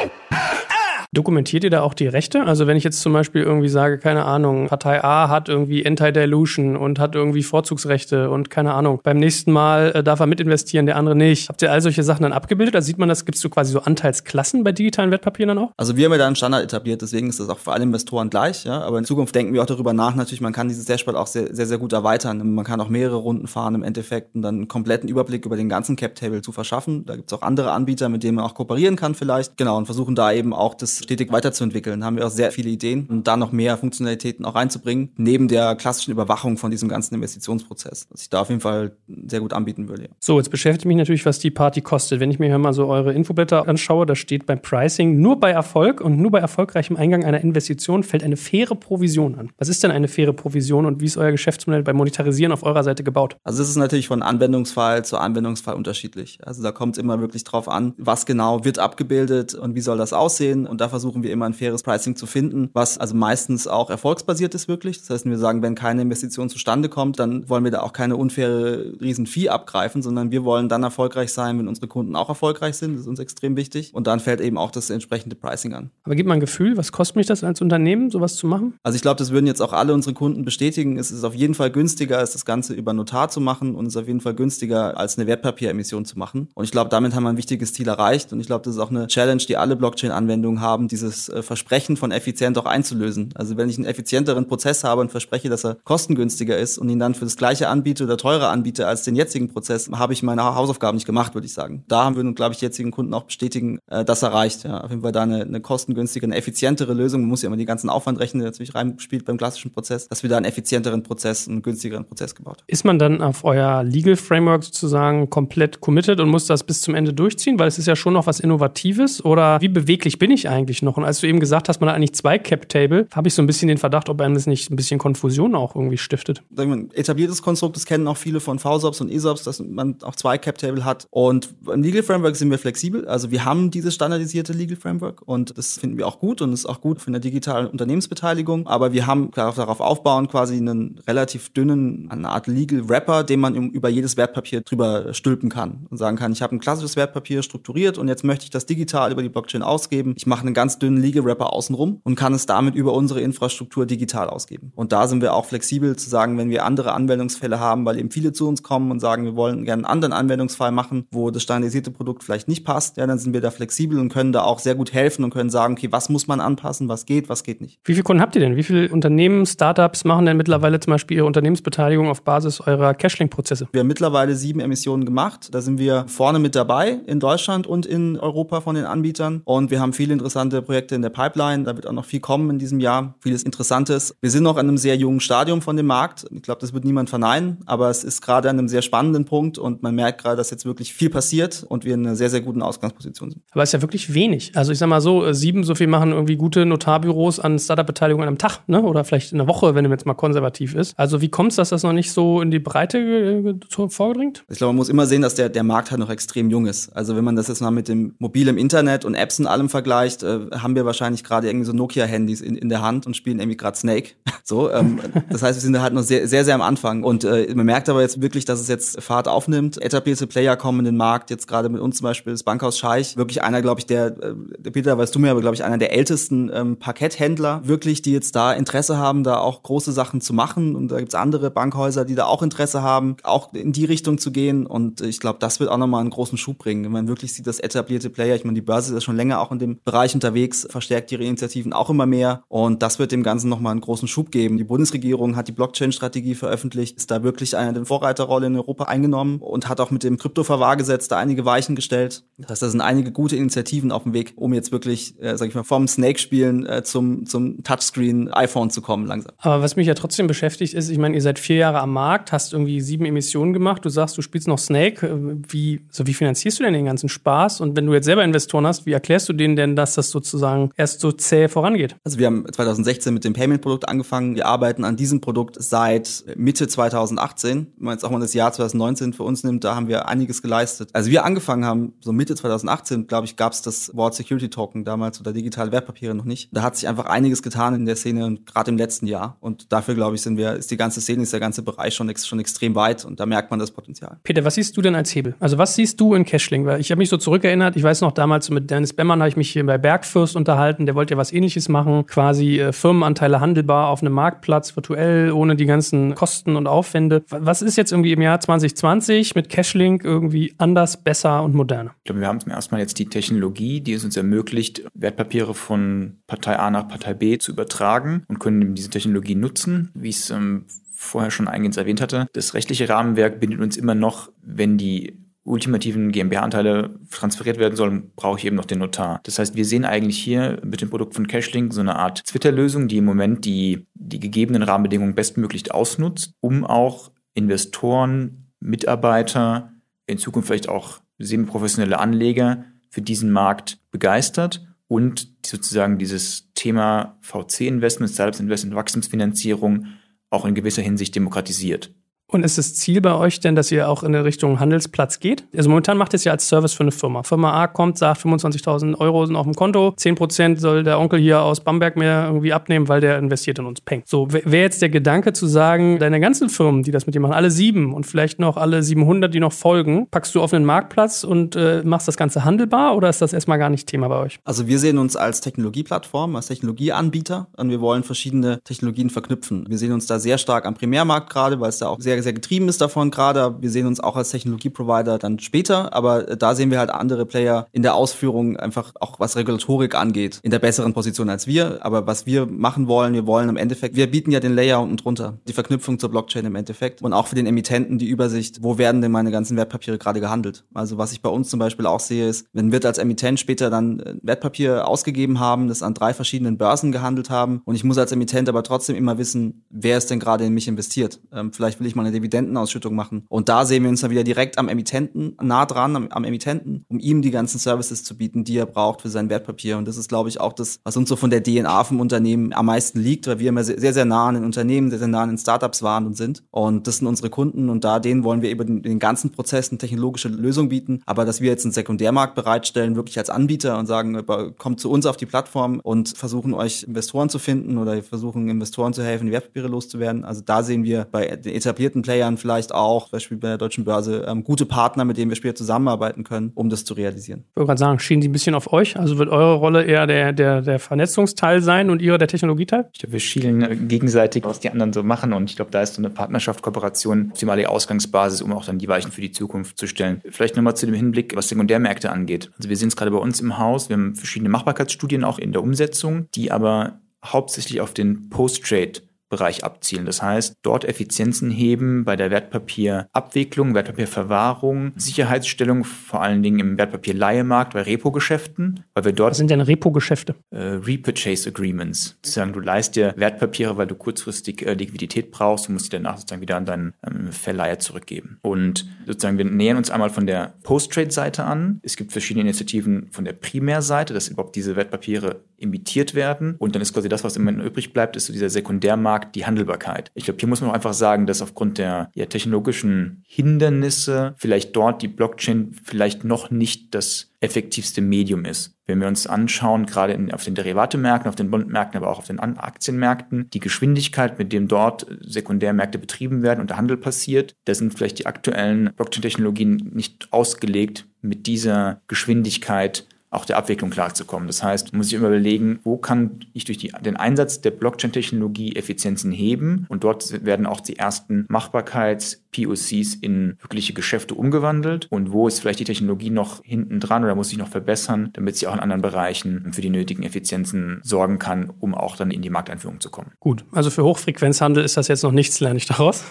Dokumentiert ihr da auch die Rechte? Also wenn ich jetzt zum Beispiel irgendwie sage, keine Ahnung, Partei A hat irgendwie Anti-Dilution und hat irgendwie Vorzugsrechte und keine Ahnung, beim nächsten Mal äh, darf er mitinvestieren, der andere nicht. Habt ihr all solche Sachen dann abgebildet? Also sieht man das, gibt es so quasi so Anteilsklassen bei digitalen Wertpapieren dann auch? Also wir haben ja da einen Standard etabliert, deswegen ist das auch für alle Investoren gleich, ja. Aber in Zukunft denken wir auch darüber nach, natürlich, man kann dieses Dashboard auch sehr, sehr, sehr gut erweitern. Man kann auch mehrere Runden fahren im Endeffekt und dann einen kompletten Überblick über den ganzen Cap-Table zu verschaffen. Da gibt es auch andere Anbieter, mit denen man auch kooperieren kann vielleicht. Genau, und versuchen da eben auch das stetig weiterzuentwickeln. Haben wir auch sehr viele Ideen und da noch mehr Funktionalitäten auch reinzubringen, neben der klassischen Überwachung von diesem ganzen Investitionsprozess, was ich da auf jeden Fall sehr gut anbieten würde. Ja. So, jetzt beschäftigt mich natürlich, was die Party kostet. Wenn ich mir hier mal so eure Infoblätter anschaue, da steht beim Pricing nur bei Erfolg und nur bei erfolgreichem Eingang einer Investition fällt eine faire Provision an. Was ist denn eine faire Provision und wie ist euer Geschäftsmodell beim Monetarisieren auf eurer Seite gebaut? Also es ist natürlich von Anwendungsfall zu Anwendungsfall unterschiedlich. Also da kommt es immer wirklich drauf an, was genau wird abgebildet und wie soll das aussehen. Und da versuchen wir immer ein faires Pricing zu finden, was also meistens auch erfolgsbasiert ist wirklich. Das heißt, wir sagen, wenn keine Investition zustande kommt, dann wollen wir da auch keine unfaire Riesenvieh abgreifen, sondern wir wollen dann erfolgreich sein, wenn unsere Kunden auch erfolgreich sind. Das ist uns extrem wichtig. Und dann fällt eben auch das entsprechende Pricing an. Aber gib mal ein Gefühl, was kostet mich das als Unternehmen, sowas zu machen? Also ich glaube, das würden jetzt auch alle unsere Kunden bestätigen. Es ist auf jeden Fall günstiger, als das Ganze über Notar zu machen und es ist auf jeden Fall günstiger, als eine Wertpapieremission zu machen. Und ich glaube, damit haben wir ein wichtiges Ziel erreicht. Und ich glaube, das ist auch eine Challenge, die alle Blockchain-Anwendungen haben, dieses äh, Versprechen von effizient auch einzulösen. Also wenn ich einen effizienteren Prozess habe und verspreche, dass er kostengünstiger ist und ihn dann für das gleiche anbiete oder teurer anbiete als den jetzigen Prozess, habe ich meine Hausaufgaben nicht gemacht, würde ich sagen. Da haben wir nun, glaube ich, jetzigen Kunden auch bestätigen, äh, das erreicht. Ja, auf jeden Fall da eine, eine kostengünstige, eine effizientere Lösung. Man muss ja immer die ganzen Aufwand rechnen, der natürlich reinspielt beim klassischen Prozess, dass wir da einen effizienteren Prozess, einen günstigeren Prozess gebaut. Ist man dann auf euer Legal Framework sozusagen komplett committed und muss das bis zum Ende durchziehen? Weil es ist ja schon noch was Innovatives. Oder wie beweglich bin ich eigentlich noch? Und als du eben gesagt hast, man hat eigentlich zwei Cap-Table, habe ich so ein bisschen den Verdacht, ob einem das nicht ein bisschen Konfusion auch irgendwie stiftet. Ein etabliertes Konstrukt, das kennen auch viele von VSOPs und ESOPs, dass man auch zwei Cap-Table hat. Und im Legal Framework sind wir flexibel. Also wir haben dieses standardisierte Legal Framework und das finden wir auch gut und ist auch gut für eine digitale Unternehmensbeteiligung. Aber wir haben darauf aufbauen quasi einen relativ dünnen, eine Art Legal Wrapper, den man über jedes Wertpapier drüber stülpen kann und sagen kann, ich habe ein klassisches Wertpapier strukturiert und jetzt möchte ich das digital über die Blockchain ausgeben. Ich mache einen ganz dünnen Liege-Wrapper außenrum und kann es damit über unsere Infrastruktur digital ausgeben. Und da sind wir auch flexibel zu sagen, wenn wir andere Anwendungsfälle haben, weil eben viele zu uns kommen und sagen, wir wollen gerne einen anderen Anwendungsfall machen, wo das standardisierte Produkt vielleicht nicht passt, ja, dann sind wir da flexibel und können da auch sehr gut helfen und können sagen, okay, was muss man anpassen, was geht, was geht nicht. Wie viele Kunden habt ihr denn? Wie viele Unternehmen, Startups machen denn mittlerweile zum Beispiel ihre Unternehmensbeteiligung auf Basis eurer Cashlink-Prozesse? Wir haben mittlerweile sieben Emissionen gemacht. Da sind wir vorne mit dabei in Deutschland und in Europa von den Anbietern. Und wir haben viele interessante Projekte in der Pipeline. Da wird auch noch viel kommen in diesem Jahr. Vieles Interessantes. Wir sind noch an einem sehr jungen Stadium von dem Markt. Ich glaube, das wird niemand verneinen. Aber es ist gerade an einem sehr spannenden Punkt und man merkt gerade, dass jetzt wirklich viel passiert und wir in einer sehr, sehr guten Ausgangsposition sind. Aber es ist ja wirklich wenig. Also ich sag mal so, äh, sieben, so viel machen irgendwie gute Notarbüros an Startup-Beteiligung an einem Tag, ne? Oder vielleicht in einer Woche, wenn du jetzt mal konservativ ist. Also wie kommt es, dass das noch nicht so in die Breite äh, vorgedringt? Ich glaube, man muss immer sehen, dass der, der Markt halt noch extrem jung ist. Also wenn man das jetzt mal mit dem mobilen Internet und Apps und allem vergleicht, äh, haben wir wahrscheinlich gerade irgendwie so Nokia-Handys in, in der Hand und spielen irgendwie gerade Snake. So, ähm, das heißt, wir sind da halt noch sehr, sehr, sehr am Anfang. Und äh, man merkt aber jetzt wirklich, dass es jetzt Fahrt aufnimmt. Etablierte Player kommen in den Markt. Jetzt gerade mit uns zum Beispiel das Bankhaus Scheich. Wirklich einer, glaube ich, der, äh, Peter, weißt du mir, aber glaube ich, einer der ältesten ähm, Parketthändler, wirklich, die jetzt da Interesse haben, da auch große Sachen zu machen. Und da gibt's andere Bankhäuser, die da auch Interesse haben, auch in die Richtung zu gehen. Und ich glaube, das wird auch nochmal einen großen Schub bringen. Wenn man wirklich sieht, dass etablierte Player, ich meine, die Börse ist schon länger auch in dem Bereich unterwegs, verstärkt ihre Initiativen auch immer mehr. Und das wird dem Ganzen nochmal einen großen Schub geben. Die Bundesregierung hat die Blockchain-Strategie veröffentlicht, ist da wirklich eine Vorreiterrolle in Europa eingenommen und hat auch mit dem Kryptoverwahrgesetz da einige Weichen gestellt. Das heißt, da sind einige gute Initiativen auf dem Weg, um jetzt wirklich, äh, sag ich mal, vom Snake-Spielen äh, zum, zum Touchscreen-iPhone zu kommen langsam. Aber was mich ja trotzdem beschäftigt ist, ich meine, ihr seid vier Jahre am Markt, hast irgendwie sieben Emissionen gemacht, du sagst, du spielst noch Snake. Äh, wie, so wie finanzierst du denn den ganzen Spaß? Und wenn du jetzt selber Investoren hast, wie erklärst du denen denn, dass das sozusagen erst so zäh vorangeht? Also wir haben 2016 mit dem Payment-Produkt angefangen. Wir arbeiten an diesem Produkt seit Mitte 2018. Wenn man jetzt auch mal das Jahr 2019 für uns nimmt, da haben wir einiges geleistet. Also wir angefangen haben, so Mitte 2018, glaube ich, gab es das Wort Security Token damals oder digitale Wertpapiere noch nicht. Da hat sich einfach einiges getan in der Szene und gerade im letzten Jahr. Und dafür, glaube ich, sind wir, ist die ganze Szene, ist der ganze Bereich schon, schon extrem weit und da merkt man das Potenzial. Peter, was siehst du denn als Hebel? Also was siehst du in Cashling? Weil ich habe mich so zurückerinnert, ich weiß noch damals mit Dennis Bemmann habe ich mich hier bei Bergfürst unterhalten, der wollte ja was ähnliches machen, quasi äh, Firmenanteile handelbar auf einem Marktplatz, virtuell, ohne die ganzen Kosten und Aufwände. Was ist jetzt irgendwie im Jahr 2020 mit Cashlink irgendwie anders, besser und moderner? Ich glaube, wir haben zum ersten Mal jetzt die Technologie, die es uns ermöglicht, Wertpapiere von Partei A nach Partei B zu übertragen und können diese Technologie nutzen, wie es ähm, vorher schon eingehend erwähnt hatte. Das rechtliche Rahmenwerk bindet uns immer noch, wenn die ultimativen GmbH-Anteile transferiert werden sollen, brauche ich eben noch den Notar. Das heißt, wir sehen eigentlich hier mit dem Produkt von Cashlink so eine Art Twitter-Lösung, die im Moment die, die gegebenen Rahmenbedingungen bestmöglich ausnutzt, um auch Investoren, Mitarbeiter, in Zukunft vielleicht auch semi-professionelle Anleger für diesen Markt begeistert und sozusagen dieses Thema VC-Investment, Startups-Investment, Wachstumsfinanzierung auch in gewisser Hinsicht demokratisiert. Und ist das Ziel bei euch denn, dass ihr auch in Richtung Handelsplatz geht? Also momentan macht ihr es ja als Service für eine Firma. Firma A kommt, sagt 25.000 Euro sind auf dem Konto, 10% soll der Onkel hier aus Bamberg mir irgendwie abnehmen, weil der investiert in uns. Peng. So, wäre jetzt der Gedanke zu sagen, deine ganzen Firmen, die das mit dir machen, alle sieben und vielleicht noch alle 700, die noch folgen, packst du auf einen Marktplatz und äh, machst das Ganze handelbar oder ist das erstmal gar nicht Thema bei euch? Also wir sehen uns als Technologieplattform, als Technologieanbieter und wir wollen verschiedene Technologien verknüpfen. Wir sehen uns da sehr stark am Primärmarkt gerade, weil es da auch sehr sehr, getrieben ist davon gerade. Wir sehen uns auch als Technologieprovider dann später, aber da sehen wir halt andere Player in der Ausführung einfach auch was Regulatorik angeht, in der besseren Position als wir. Aber was wir machen wollen, wir wollen im Endeffekt, wir bieten ja den Layer unten drunter, die Verknüpfung zur Blockchain im Endeffekt und auch für den Emittenten die Übersicht, wo werden denn meine ganzen Wertpapiere gerade gehandelt. Also was ich bei uns zum Beispiel auch sehe, ist, wenn wir als Emittent später dann Wertpapier ausgegeben haben, das an drei verschiedenen Börsen gehandelt haben und ich muss als Emittent aber trotzdem immer wissen, wer ist denn gerade in mich investiert. Ähm, vielleicht will ich mal eine Dividendenausschüttung machen. Und da sehen wir uns dann wieder direkt am Emittenten, nah dran am, am, Emittenten, um ihm die ganzen Services zu bieten, die er braucht für sein Wertpapier. Und das ist, glaube ich, auch das, was uns so von der DNA vom Unternehmen am meisten liegt, weil wir immer sehr, sehr nah an den Unternehmen, sehr, sehr nah an den Startups waren und sind. Und das sind unsere Kunden und da denen wollen wir über den, den ganzen Prozess eine technologische Lösung bieten. Aber dass wir jetzt einen Sekundärmarkt bereitstellen, wirklich als Anbieter und sagen, kommt zu uns auf die Plattform und versuchen euch Investoren zu finden oder versuchen Investoren zu helfen, die Wertpapiere loszuwerden. Also da sehen wir bei den etablierten etablierten Playern vielleicht auch, zum Beispiel bei der Deutschen Börse, ähm, gute Partner, mit denen wir später zusammenarbeiten können, um das zu realisieren. Ich wollte gerade sagen, schienen die ein bisschen auf euch? Also wird eure Rolle eher der, der, der Vernetzungsteil sein und ihre der Technologieteil? Ich glaube, wir schielen gegenseitig, was die anderen so machen. Und ich glaube, da ist so eine Partnerschaft, Kooperation optimale Ausgangsbasis, um auch dann die Weichen für die Zukunft zu stellen. Vielleicht nochmal zu dem Hinblick, was Sekundärmärkte angeht. Also wir sehen es gerade bei uns im Haus. Wir haben verschiedene Machbarkeitsstudien auch in der Umsetzung, die aber hauptsächlich auf den Post-Trade Bereich abzielen. Das heißt, dort Effizienzen heben bei der Wertpapierabwicklung, Wertpapierverwahrung, Sicherheitsstellung, vor allen Dingen im Wertpapierleihemarkt bei Repo-Geschäften, weil wir dort. Was sind denn Repo-Geschäfte? Äh, Repurchase Agreements. Sozusagen, du leist dir Wertpapiere, weil du kurzfristig äh, Liquidität brauchst und musst die danach sozusagen wieder an deinen ähm, Verleiher zurückgeben. Und sozusagen, wir nähern uns einmal von der Post-Trade-Seite an. Es gibt verschiedene Initiativen von der Primärseite, dass überhaupt diese Wertpapiere imitiert werden. Und dann ist quasi das, was immer übrig bleibt, ist so dieser Sekundärmarkt Markt die Handelbarkeit. Ich glaube, hier muss man auch einfach sagen, dass aufgrund der ja, technologischen Hindernisse vielleicht dort die Blockchain vielleicht noch nicht das effektivste Medium ist. Wenn wir uns anschauen, gerade in, auf den Derivatemärkten, auf den Bondmärkten, aber auch auf den Aktienmärkten, die Geschwindigkeit, mit dem dort Sekundärmärkte betrieben werden und der Handel passiert, da sind vielleicht die aktuellen Blockchain-Technologien nicht ausgelegt, mit dieser Geschwindigkeit auch der Abwicklung klarzukommen. Das heißt, muss sich immer überlegen, wo kann ich durch die, den Einsatz der Blockchain-Technologie Effizienzen heben und dort werden auch die ersten Machbarkeits-POCs in wirkliche Geschäfte umgewandelt und wo ist vielleicht die Technologie noch hinten dran oder muss sich noch verbessern, damit sie auch in anderen Bereichen für die nötigen Effizienzen sorgen kann, um auch dann in die Markteinführung zu kommen. Gut, also für Hochfrequenzhandel ist das jetzt noch nichts, lerne ich daraus.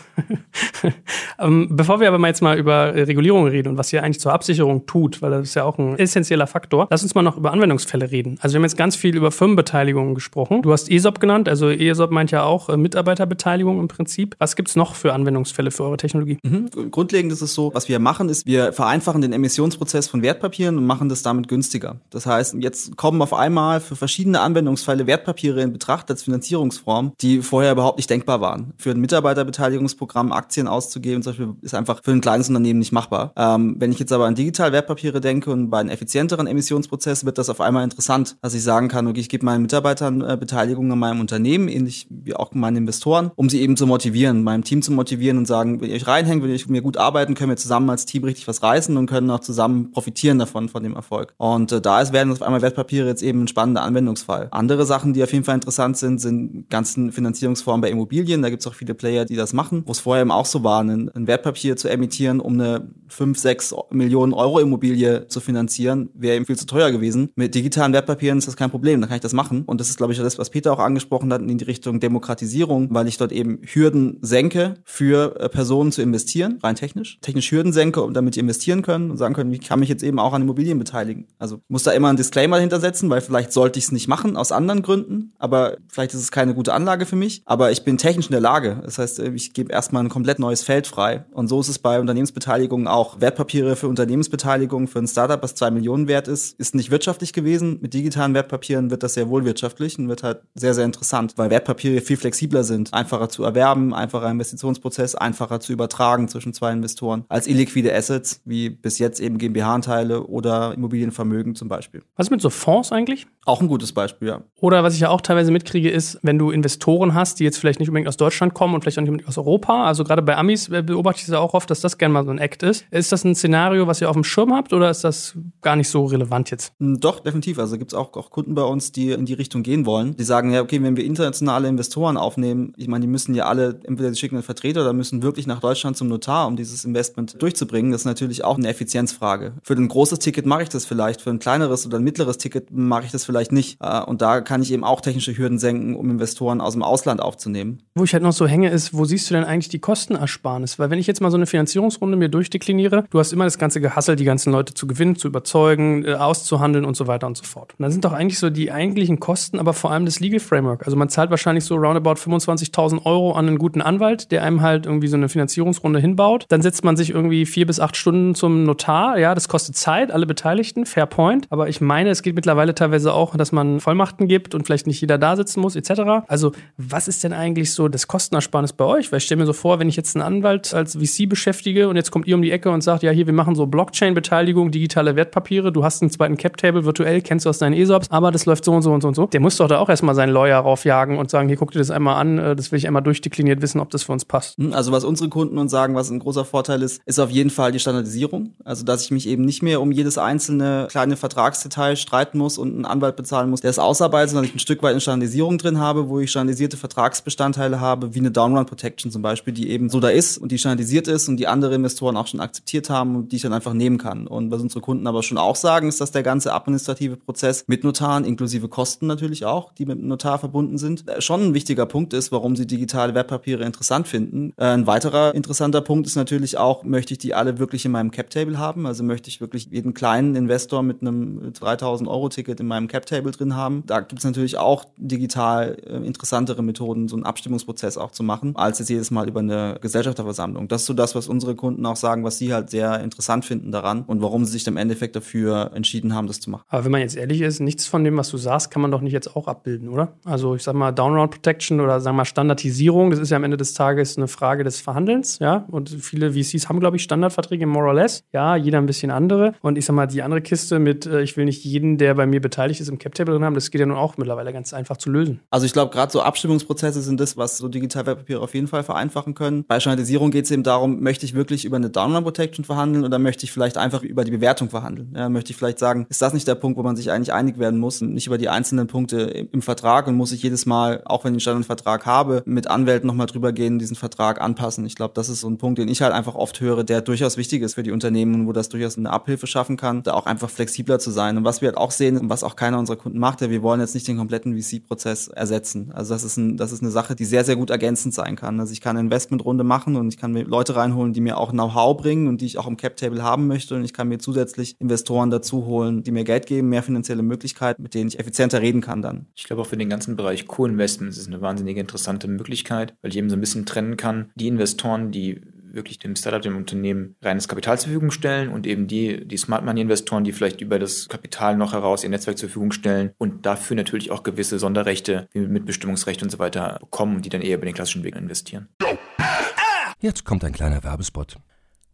ähm, bevor wir aber mal jetzt mal über Regulierung reden und was ihr eigentlich zur Absicherung tut, weil das ist ja auch ein essentieller Faktor, Lass uns mal noch über Anwendungsfälle reden. Also wir haben jetzt ganz viel über Firmenbeteiligungen gesprochen. Du hast ESOP genannt, also ESOP meint ja auch äh, Mitarbeiterbeteiligung im Prinzip. Was gibt es noch für Anwendungsfälle für eure Technologie? Mhm. Grundlegend ist es so, was wir machen, ist, wir vereinfachen den Emissionsprozess von Wertpapieren und machen das damit günstiger. Das heißt, jetzt kommen auf einmal für verschiedene Anwendungsfälle Wertpapiere in Betracht als Finanzierungsform, die vorher überhaupt nicht denkbar waren. Für ein Mitarbeiterbeteiligungsprogramm Aktien auszugeben, zum Beispiel, ist einfach für ein kleines Unternehmen nicht machbar. Ähm, wenn ich jetzt aber an digital Wertpapiere denke und bei einem effizienteren Emissions Innovationsprozess wird das auf einmal interessant, dass ich sagen kann, okay, ich gebe meinen Mitarbeitern äh, Beteiligung an meinem Unternehmen, ähnlich wie auch meinen Investoren, um sie eben zu motivieren, meinem Team zu motivieren und sagen, wenn ihr euch reinhängt, wenn ihr mir gut arbeiten, können wir zusammen als Team richtig was reißen und können auch zusammen profitieren davon, von dem Erfolg. Und äh, da ist, werden auf einmal Wertpapiere jetzt eben ein spannender Anwendungsfall. Andere Sachen, die auf jeden Fall interessant sind, sind ganzen Finanzierungsformen bei Immobilien. Da gibt es auch viele Player, die das machen, wo es vorher eben auch so war, ein, ein Wertpapier zu emittieren, um eine 5, 6 Millionen Euro Immobilie zu finanzieren, wäre eben viel zu teuer gewesen. Mit digitalen Wertpapieren ist das kein Problem, da kann ich das machen. Und das ist, glaube ich, das, was Peter auch angesprochen hat, in die Richtung Demokratisierung, weil ich dort eben Hürden senke für äh, Personen zu investieren, rein technisch. Technisch Hürden senke, damit die investieren können und sagen können, ich kann mich jetzt eben auch an Immobilien beteiligen. Also muss da immer einen Disclaimer hintersetzen, weil vielleicht sollte ich es nicht machen, aus anderen Gründen, aber vielleicht ist es keine gute Anlage für mich. Aber ich bin technisch in der Lage. Das heißt, äh, ich gebe erstmal ein komplett neues Feld frei. Und so ist es bei Unternehmensbeteiligungen auch. Wertpapiere für Unternehmensbeteiligung für ein Startup, was zwei Millionen wert ist, ist nicht wirtschaftlich gewesen. Mit digitalen Wertpapieren wird das sehr wohl wirtschaftlich und wird halt sehr, sehr interessant, weil Wertpapiere viel flexibler sind, einfacher zu erwerben, einfacher Investitionsprozess, einfacher zu übertragen zwischen zwei Investoren als illiquide Assets, wie bis jetzt eben GmbH-Anteile oder Immobilienvermögen zum Beispiel. Was ist mit so Fonds eigentlich? Auch ein gutes Beispiel, ja. Oder was ich ja auch teilweise mitkriege, ist, wenn du Investoren hast, die jetzt vielleicht nicht unbedingt aus Deutschland kommen und vielleicht auch nicht unbedingt aus Europa, also gerade bei Amis äh, beobachte ich das auch oft, dass das gerne mal so ein Act ist. Ist das ein Szenario, was ihr auf dem Schirm habt oder ist das gar nicht so relevant jetzt? Hm, doch, definitiv. Also gibt es auch, auch Kunden bei uns, die in die Richtung gehen wollen. Die sagen, ja, okay, wenn wir internationale Investoren aufnehmen, ich meine, die müssen ja alle, entweder sie schicken einen Vertreter oder müssen wirklich nach Deutschland zum Notar, um dieses Investment durchzubringen. Das ist natürlich auch eine Effizienzfrage. Für ein großes Ticket mache ich das vielleicht, für ein kleineres oder ein mittleres Ticket mache ich das vielleicht nicht. Äh, und da kann ich eben auch technische Hürden senken, um Investoren aus dem Ausland aufzunehmen. Wo ich halt noch so hänge, ist, wo siehst du denn eigentlich die Kostenersparnis? Weil wenn ich jetzt mal so eine Finanzierungsrunde mir durchdekliniere, du hast immer das ganze Gehassel, die ganzen Leute zu gewinnen, zu überzeugen, äh, auszuhandeln und so weiter und so fort. Und dann sind doch eigentlich so die eigentlichen Kosten, aber vor allem das Legal Framework. Also man zahlt wahrscheinlich so roundabout 25.000 Euro an einen guten Anwalt, der einem halt irgendwie so eine Finanzierungsrunde hinbaut. Dann setzt man sich irgendwie vier bis acht Stunden zum Notar. Ja, das kostet Zeit, alle Beteiligten, fair point. Aber ich meine, es geht mittlerweile teilweise auch, dass man Vollmachten gibt und vielleicht nicht jeder da sitzen muss, etc. Also was ist denn eigentlich so das Kostenersparnis bei euch? Weil ich stelle mir so vor, wenn ich jetzt einen Anwalt als VC beschäftige und jetzt kommt ihr um die Ecke und sagt, ja, hier, wir machen so Blockchain-Beteiligung, digitale Wertpapiere, du hast einen bald ein Cap-Table virtuell, kennst du aus deinen ESOPs, aber das läuft so und so und so und so. Der muss doch da auch erstmal seinen Lawyer raufjagen und sagen, hier guck dir das einmal an, äh, das will ich einmal durchdekliniert wissen, ob das für uns passt. Hm, also was unsere Kunden uns sagen, was ein großer Vorteil ist, ist auf jeden Fall die Standardisierung. Also dass ich mich eben nicht mehr um jedes einzelne kleine Vertragsdetail streiten muss und einen Anwalt bezahlen muss, der es ausarbeitet, sondern ich ein Stück weit eine Standardisierung drin habe, wo ich standardisierte Vertragsbestandteile habe, wie eine Downrun Protection zum Beispiel, die eben so da ist und die standardisiert ist und die andere Investoren auch schon akzeptiert haben und die ich dann einfach nehmen kann. Und was unsere Kunden aber schon auch sagen, ist, dass der ganze administrative Prozess mit Notaren, inklusive Kosten natürlich auch, die mit dem Notar verbunden sind, äh, schon ein wichtiger Punkt ist, warum sie digitale Wertpapiere interessant finden. Äh, ein weiterer interessanter Punkt ist natürlich auch, möchte ich die alle wirklich in meinem Cap-Table haben? Also möchte ich wirklich jeden kleinen Investor mit einem 3000 Euro Ticket in meinem Cap-Table drin haben? Da gibt es natürlich auch digital äh, interessantere Methoden, so einen Abstimmungsprozess auch zu machen, als jetzt jedes Mal über eine Gesellschafterversammlung. Das ist so das, was unsere Kunden auch sagen, was sie halt sehr interessant finden daran und warum sie sich im Endeffekt dafür entschieden haben, das zu machen. Aber wenn man jetzt ehrlich ist, nichts von dem, was du sagst, kann man doch nicht jetzt auch abbilden, oder? Also ich sag mal Downround Protection oder sag mal Standardisierung, das ist ja am Ende des Tages eine Frage des Verhandelns, ja? Und viele VCs haben, glaube ich, Standardverträge more or less. Ja, jeder ein bisschen andere. Und ich sag mal, die andere Kiste mit, äh, ich will nicht jeden, der bei mir beteiligt ist, im Cap-Table drin haben, das geht ja nun auch mittlerweile ganz einfach zu lösen. Also ich glaube, gerade so Abstimmungsprozesse sind das, was so Digitalwertpapiere auf jeden Fall vereinfachen können. Bei Standardisierung geht es eben darum, möchte ich wirklich über eine Download Protection verhandeln oder möchte ich vielleicht einfach über die Bewertung verhandeln? Ja, möchte ich vielleicht sagen, ist das nicht der Punkt, wo man sich eigentlich einig werden muss, nicht über die einzelnen Punkte im Vertrag und muss ich jedes Mal, auch wenn ich einen Standardvertrag habe, mit Anwälten nochmal drüber gehen, diesen Vertrag anpassen. Ich glaube, das ist so ein Punkt, den ich halt einfach oft höre, der durchaus wichtig ist für die Unternehmen, wo das durchaus eine Abhilfe schaffen kann, da auch einfach flexibler zu sein. Und was wir halt auch sehen, und was auch keiner unserer Kunden macht, ja, wir wollen jetzt nicht den kompletten VC-Prozess ersetzen. Also das ist, ein, das ist eine Sache, die sehr, sehr gut ergänzend sein kann. Also ich kann eine Investmentrunde machen und ich kann mir Leute reinholen, die mir auch Know-how bringen und die ich auch im Cap-Table haben möchte. Und ich kann mir zusätzlich Investoren dazu holen, die mir Geld geben, mehr finanzielle Möglichkeiten, mit denen ich effizienter reden kann dann. Ich glaube auch für den ganzen Bereich Co-Investments ist eine wahnsinnige interessante Möglichkeit, weil ich eben so ein bisschen trennen kann, die Investoren, die wirklich dem Startup, dem Unternehmen reines Kapital zur Verfügung stellen und eben die, die Smart Money Investoren, die vielleicht über das Kapital noch heraus ihr Netzwerk zur Verfügung stellen und dafür natürlich auch gewisse Sonderrechte wie Mitbestimmungsrecht und so weiter bekommen und die dann eher über den klassischen Weg investieren. Jetzt kommt ein kleiner Werbespot.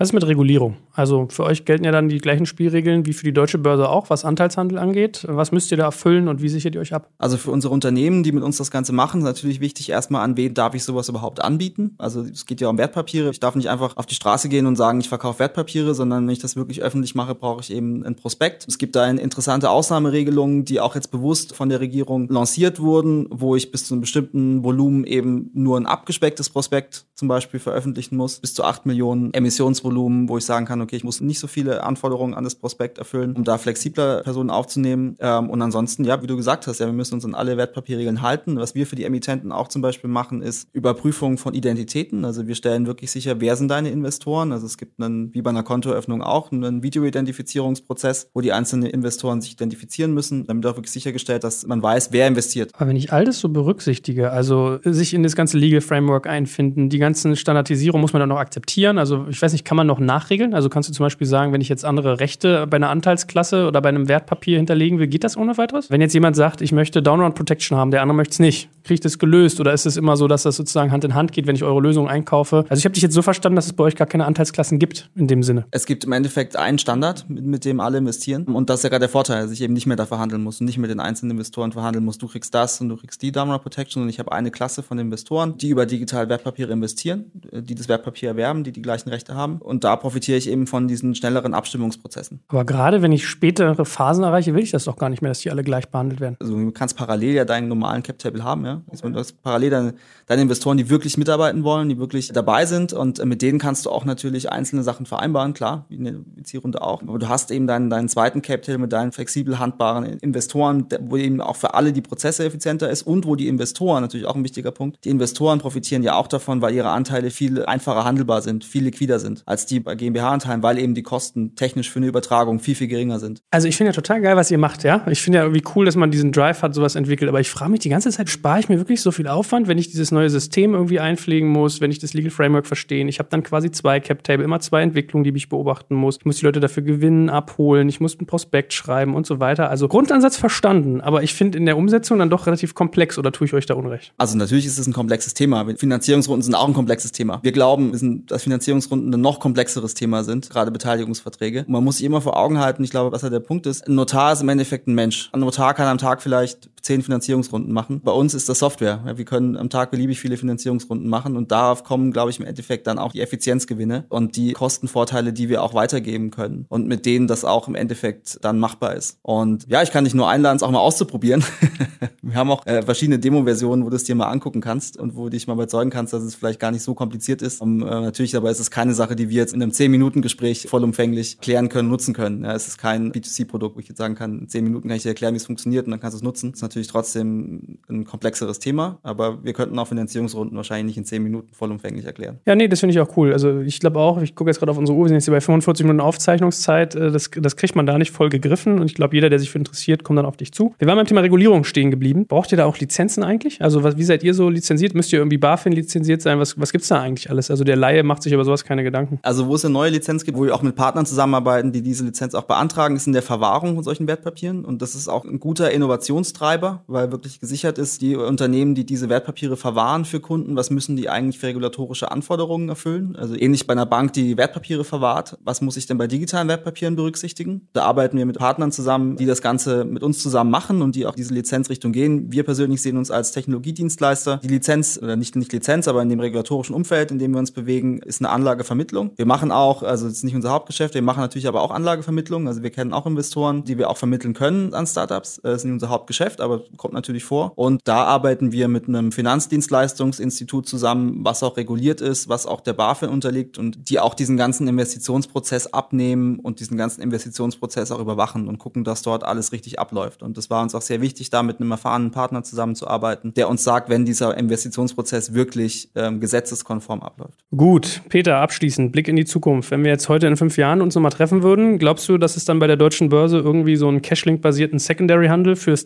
Was ist mit Regulierung? Also für euch gelten ja dann die gleichen Spielregeln wie für die deutsche Börse auch, was Anteilshandel angeht. Was müsst ihr da erfüllen und wie sichert ihr euch ab? Also für unsere Unternehmen, die mit uns das Ganze machen, ist natürlich wichtig, erstmal an wen darf ich sowas überhaupt anbieten. Also es geht ja um Wertpapiere. Ich darf nicht einfach auf die Straße gehen und sagen, ich verkaufe Wertpapiere, sondern wenn ich das wirklich öffentlich mache, brauche ich eben ein Prospekt. Es gibt da interessante Ausnahmeregelung, die auch jetzt bewusst von der Regierung lanciert wurden, wo ich bis zu einem bestimmten Volumen eben nur ein abgespecktes Prospekt zum Beispiel veröffentlichen muss, bis zu acht Millionen Emissionsvolumen Volumen, wo ich sagen kann, okay, ich muss nicht so viele Anforderungen an das Prospekt erfüllen, um da flexibler Personen aufzunehmen. Ähm, und ansonsten, ja, wie du gesagt hast, ja, wir müssen uns an alle Wertpapierregeln halten. Was wir für die Emittenten auch zum Beispiel machen, ist Überprüfung von Identitäten. Also wir stellen wirklich sicher, wer sind deine Investoren. Also es gibt einen, wie bei einer Kontoeröffnung auch, einen Videoidentifizierungsprozess, wo die einzelnen Investoren sich identifizieren müssen, damit auch wirklich sichergestellt, dass man weiß, wer investiert. Aber wenn ich all das so berücksichtige, also sich in das ganze Legal Framework einfinden, die ganzen Standardisierung muss man dann noch akzeptieren. Also ich weiß nicht, kann man man noch nachregeln? Also kannst du zum Beispiel sagen, wenn ich jetzt andere Rechte bei einer Anteilsklasse oder bei einem Wertpapier hinterlegen will, geht das ohne weiteres? Wenn jetzt jemand sagt, ich möchte Downround Protection haben, der andere möchte es nicht, kriege ich das gelöst oder ist es immer so, dass das sozusagen Hand in Hand geht, wenn ich eure Lösung einkaufe? Also ich habe dich jetzt so verstanden, dass es bei euch gar keine Anteilsklassen gibt in dem Sinne. Es gibt im Endeffekt einen Standard, mit, mit dem alle investieren und das ist ja gerade der Vorteil, dass ich eben nicht mehr da verhandeln muss und nicht mit den einzelnen Investoren verhandeln muss. Du kriegst das und du kriegst die Downround Protection und ich habe eine Klasse von Investoren, die über digitale Wertpapiere investieren, die das Wertpapier erwerben, die die gleichen Rechte haben und da profitiere ich eben von diesen schnelleren Abstimmungsprozessen. Aber gerade wenn ich spätere Phasen erreiche, will ich das doch gar nicht mehr, dass die alle gleich behandelt werden. Also du kannst parallel ja deinen normalen Cap-Table haben, ja. Also du hast parallel deine, deine Investoren, die wirklich mitarbeiten wollen, die wirklich dabei sind und mit denen kannst du auch natürlich einzelne Sachen vereinbaren, klar, wie eine VC-Runde auch. Aber du hast eben deinen, deinen zweiten Cap-Table mit deinen flexibel handbaren Investoren, wo eben auch für alle die Prozesse effizienter ist und wo die Investoren, natürlich auch ein wichtiger Punkt, die Investoren profitieren ja auch davon, weil ihre Anteile viel einfacher handelbar sind, viel liquider sind als die bei GmbH-Anteilen, weil eben die Kosten technisch für eine Übertragung viel, viel geringer sind. Also ich finde ja total geil, was ihr macht, ja. Ich finde ja irgendwie cool, dass man diesen Drive hat, sowas entwickelt. Aber ich frage mich die ganze Zeit, spare ich mir wirklich so viel Aufwand, wenn ich dieses neue System irgendwie einpflegen muss, wenn ich das Legal Framework verstehe? Ich habe dann quasi zwei Cap-Table, immer zwei Entwicklungen, die ich beobachten muss. Ich muss die Leute dafür gewinnen, abholen, ich muss einen Prospekt schreiben und so weiter. Also Grundansatz verstanden, aber ich finde in der Umsetzung dann doch relativ komplex oder tue ich euch da unrecht? Also natürlich ist es ein komplexes Thema. Finanzierungsrunden sind auch ein komplexes Thema. Wir glauben, dass Finanzierungsrunden ein noch komplexeres Thema sind, gerade Beteiligungsverträge. Man muss sich immer vor Augen halten, ich glaube, was ja der Punkt ist, ein Notar ist im Endeffekt ein Mensch. Ein Notar kann am Tag vielleicht zehn Finanzierungsrunden machen. Bei uns ist das Software. Wir können am Tag beliebig viele Finanzierungsrunden machen und darauf kommen, glaube ich, im Endeffekt dann auch die Effizienzgewinne und die Kostenvorteile, die wir auch weitergeben können und mit denen das auch im Endeffekt dann machbar ist. Und ja, ich kann dich nur einladen, es auch mal auszuprobieren. wir haben auch äh, verschiedene Demo-Versionen, wo du es dir mal angucken kannst und wo du dich mal überzeugen kannst, dass es vielleicht gar nicht so kompliziert ist. Um, äh, natürlich aber ist es keine Sache, die wir jetzt in einem 10-Minuten-Gespräch vollumfänglich klären können, nutzen können. Ja, es ist kein B2C-Produkt, wo ich jetzt sagen kann, in 10 Minuten kann ich dir erklären, wie es funktioniert und dann kannst du es nutzen. Das ist natürlich trotzdem ein komplexeres Thema, aber wir könnten auch Finanzierungsrunden wahrscheinlich nicht in 10 Minuten vollumfänglich erklären. Ja, nee, das finde ich auch cool. Also ich glaube auch, ich gucke jetzt gerade auf unsere Uhr, wir sind jetzt hier bei 45 Minuten Aufzeichnungszeit. Äh, das, das kriegt man da nicht voll gegriffen und ich glaube, jeder, der sich für interessiert, kommt dann auf dich zu. Wir waren beim Thema Regulierung stehen geblieben. Braucht ihr da auch Lizenzen eigentlich? Also was, wie seid ihr so lizenziert? Müsst ihr irgendwie BaFin lizenziert sein? Was, was gibt's da eigentlich alles? Also der Laie macht sich über sowas keine Gedanken. Also wo es eine neue Lizenz gibt, wo wir auch mit Partnern zusammenarbeiten, die diese Lizenz auch beantragen, ist in der Verwahrung von solchen Wertpapieren. Und das ist auch ein guter Innovationstreiber, weil wirklich gesichert ist, die Unternehmen, die diese Wertpapiere verwahren für Kunden, was müssen die eigentlich für regulatorische Anforderungen erfüllen? Also ähnlich bei einer Bank, die Wertpapiere verwahrt, was muss ich denn bei digitalen Wertpapieren berücksichtigen? Da arbeiten wir mit Partnern zusammen, die das Ganze mit uns zusammen machen und die auch diese Lizenzrichtung gehen. Wir persönlich sehen uns als Technologiedienstleister. Die Lizenz, oder nicht, nicht Lizenz, aber in dem regulatorischen Umfeld, in dem wir uns bewegen, ist eine Anlagevermittlung. Wir machen auch, also das ist nicht unser Hauptgeschäft, wir machen natürlich aber auch Anlagevermittlung. Also wir kennen auch Investoren, die wir auch vermitteln können an Startups. Das ist nicht unser Hauptgeschäft, aber kommt natürlich vor. Und da arbeiten wir mit einem Finanzdienstleistungsinstitut zusammen, was auch reguliert ist, was auch der BaFin unterliegt und die auch diesen ganzen Investitionsprozess abnehmen und diesen ganzen Investitionsprozess auch überwachen und gucken, dass dort alles richtig abläuft. Und das war uns auch sehr wichtig, da mit einem erfahrenen Partner zusammenzuarbeiten, der uns sagt, wenn dieser Investitionsprozess wirklich ähm, gesetzeskonform abläuft. Gut, Peter, abschließend, Blick in die Zukunft. Wenn wir jetzt heute in fünf Jahren uns nochmal treffen würden, glaubst du, dass es dann bei der deutschen Börse irgendwie so einen Cashlink-basierten Secondary-Handel für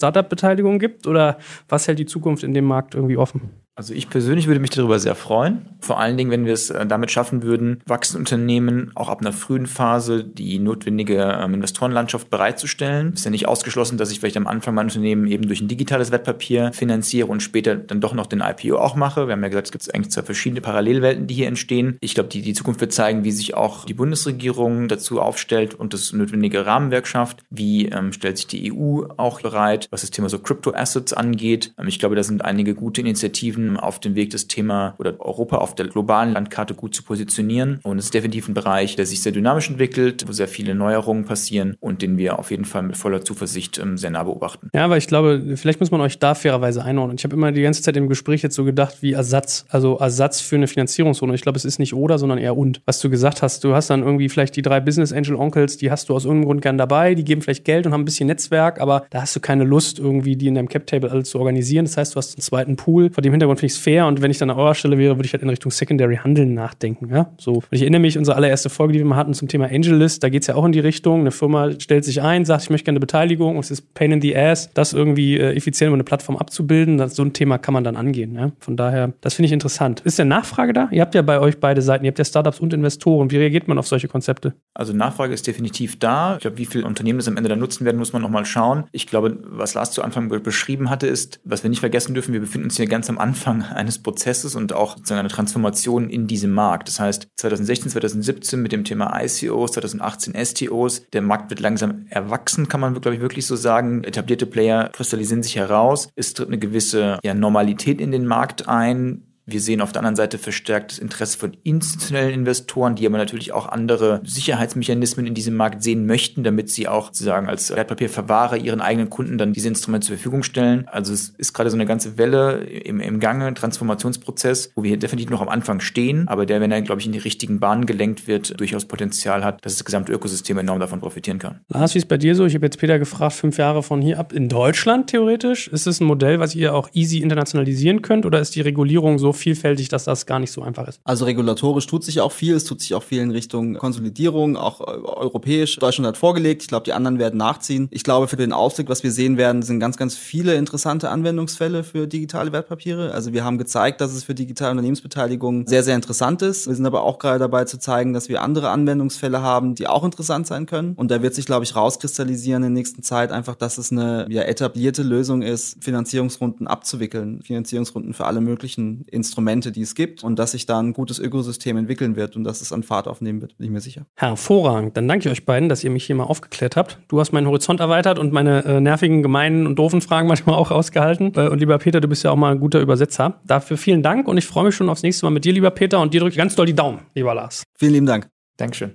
Startup-Beteiligung gibt? Oder was hält die Zukunft in dem Markt irgendwie offen? Also ich persönlich würde mich darüber sehr freuen. Vor allen Dingen, wenn wir es äh, damit schaffen würden, wachsende Unternehmen auch ab einer frühen Phase die notwendige ähm, Investorenlandschaft bereitzustellen. Ist ja nicht ausgeschlossen, dass ich vielleicht am Anfang mein Unternehmen eben durch ein digitales Wertpapier finanziere und später dann doch noch den IPO auch mache. Wir haben ja gesagt, es gibt eigentlich zwei verschiedene Parallelwelten, die hier entstehen. Ich glaube, die, die Zukunft wird zeigen, wie sich auch die Bundesregierung dazu aufstellt und das notwendige Rahmenwerk schafft. Wie ähm, stellt sich die EU auch bereit, was das Thema so Crypto Assets angeht. Ähm, ich glaube, da sind einige gute Initiativen auf dem Weg, das Thema oder Europa auf der globalen Landkarte gut zu positionieren. Und es ist definitiv ein Bereich, der sich sehr dynamisch entwickelt, wo sehr viele Neuerungen passieren und den wir auf jeden Fall mit voller Zuversicht ähm, sehr nah beobachten. Ja, aber ich glaube, vielleicht muss man euch da fairerweise einordnen. Ich habe immer die ganze Zeit im Gespräch jetzt so gedacht wie Ersatz, also Ersatz für eine Finanzierungsrunde. Ich glaube, es ist nicht oder, sondern eher und. Was du gesagt hast, du hast dann irgendwie vielleicht die drei Business Angel Onkels, die hast du aus irgendeinem Grund gern dabei, die geben vielleicht Geld und haben ein bisschen Netzwerk, aber da hast du keine Lust, irgendwie die in deinem Cap Table alles zu organisieren. Das heißt, du hast einen zweiten Pool, vor dem Hintergrund Hintergrund finde ich es fair und wenn ich dann an eurer Stelle wäre, würde ich halt in Richtung Secondary Handeln nachdenken. Ja? So. Und ich erinnere mich, unsere allererste Folge, die wir mal hatten zum Thema Angel List, da geht es ja auch in die Richtung. Eine Firma stellt sich ein, sagt, ich möchte gerne eine Beteiligung und es ist Pain in the Ass, das irgendwie äh, effizient über eine Plattform abzubilden. Das, so ein Thema kann man dann angehen. Ja? Von daher, das finde ich interessant. Ist denn Nachfrage da? Ihr habt ja bei euch beide Seiten, ihr habt ja Startups und Investoren. Wie reagiert man auf solche Konzepte? Also Nachfrage ist definitiv da. Ich glaube, wie viele Unternehmen das am Ende dann nutzen werden, muss man nochmal schauen. Ich glaube, was Lars zu Anfang beschrieben hatte, ist, was wir nicht vergessen dürfen, wir befinden uns hier ganz am Anfang eines Prozesses und auch sozusagen einer Transformation in diesem Markt. Das heißt, 2016, 2017 mit dem Thema ICOs, 2018 STOs, der Markt wird langsam erwachsen, kann man, glaube ich, wirklich so sagen. Etablierte Player kristallisieren sich heraus. Es tritt eine gewisse ja, Normalität in den Markt ein wir sehen auf der anderen Seite verstärktes Interesse von institutionellen Investoren, die aber natürlich auch andere Sicherheitsmechanismen in diesem Markt sehen möchten, damit sie auch sozusagen als Wertpapierverwahrer ihren eigenen Kunden dann diese Instrumente zur Verfügung stellen. Also es ist gerade so eine ganze Welle im, im Gange, Transformationsprozess, wo wir definitiv noch am Anfang stehen, aber der, wenn er, glaube ich, in die richtigen Bahnen gelenkt wird, durchaus Potenzial hat, dass das gesamte Ökosystem enorm davon profitieren kann. Lars, wie ist bei dir so? Ich habe jetzt Peter gefragt, fünf Jahre von hier ab in Deutschland theoretisch. Ist es ein Modell, was ihr auch easy internationalisieren könnt oder ist die Regulierung so vielfältig, dass das gar nicht so einfach ist. Also regulatorisch tut sich auch viel. Es tut sich auch viel in Richtung Konsolidierung, auch äh, europäisch. Deutschland hat vorgelegt. Ich glaube, die anderen werden nachziehen. Ich glaube, für den Ausblick, was wir sehen werden, sind ganz, ganz viele interessante Anwendungsfälle für digitale Wertpapiere. Also wir haben gezeigt, dass es für digitale Unternehmensbeteiligung sehr, sehr interessant ist. Wir sind aber auch gerade dabei zu zeigen, dass wir andere Anwendungsfälle haben, die auch interessant sein können. Und da wird sich, glaube ich, rauskristallisieren in der nächsten Zeit einfach, dass es eine ja, etablierte Lösung ist, Finanzierungsrunden abzuwickeln. Finanzierungsrunden für alle möglichen Instrumente, die es gibt und dass sich da ein gutes Ökosystem entwickeln wird und dass es an Fahrt aufnehmen wird, bin ich mir sicher. Hervorragend. Dann danke ich euch beiden, dass ihr mich hier mal aufgeklärt habt. Du hast meinen Horizont erweitert und meine äh, nervigen, gemeinen und doofen Fragen manchmal auch ausgehalten. Äh, und lieber Peter, du bist ja auch mal ein guter Übersetzer. Dafür vielen Dank und ich freue mich schon aufs nächste Mal mit dir, lieber Peter. Und dir drücke ich ganz doll die Daumen, lieber Lars. Vielen lieben Dank. Dankeschön.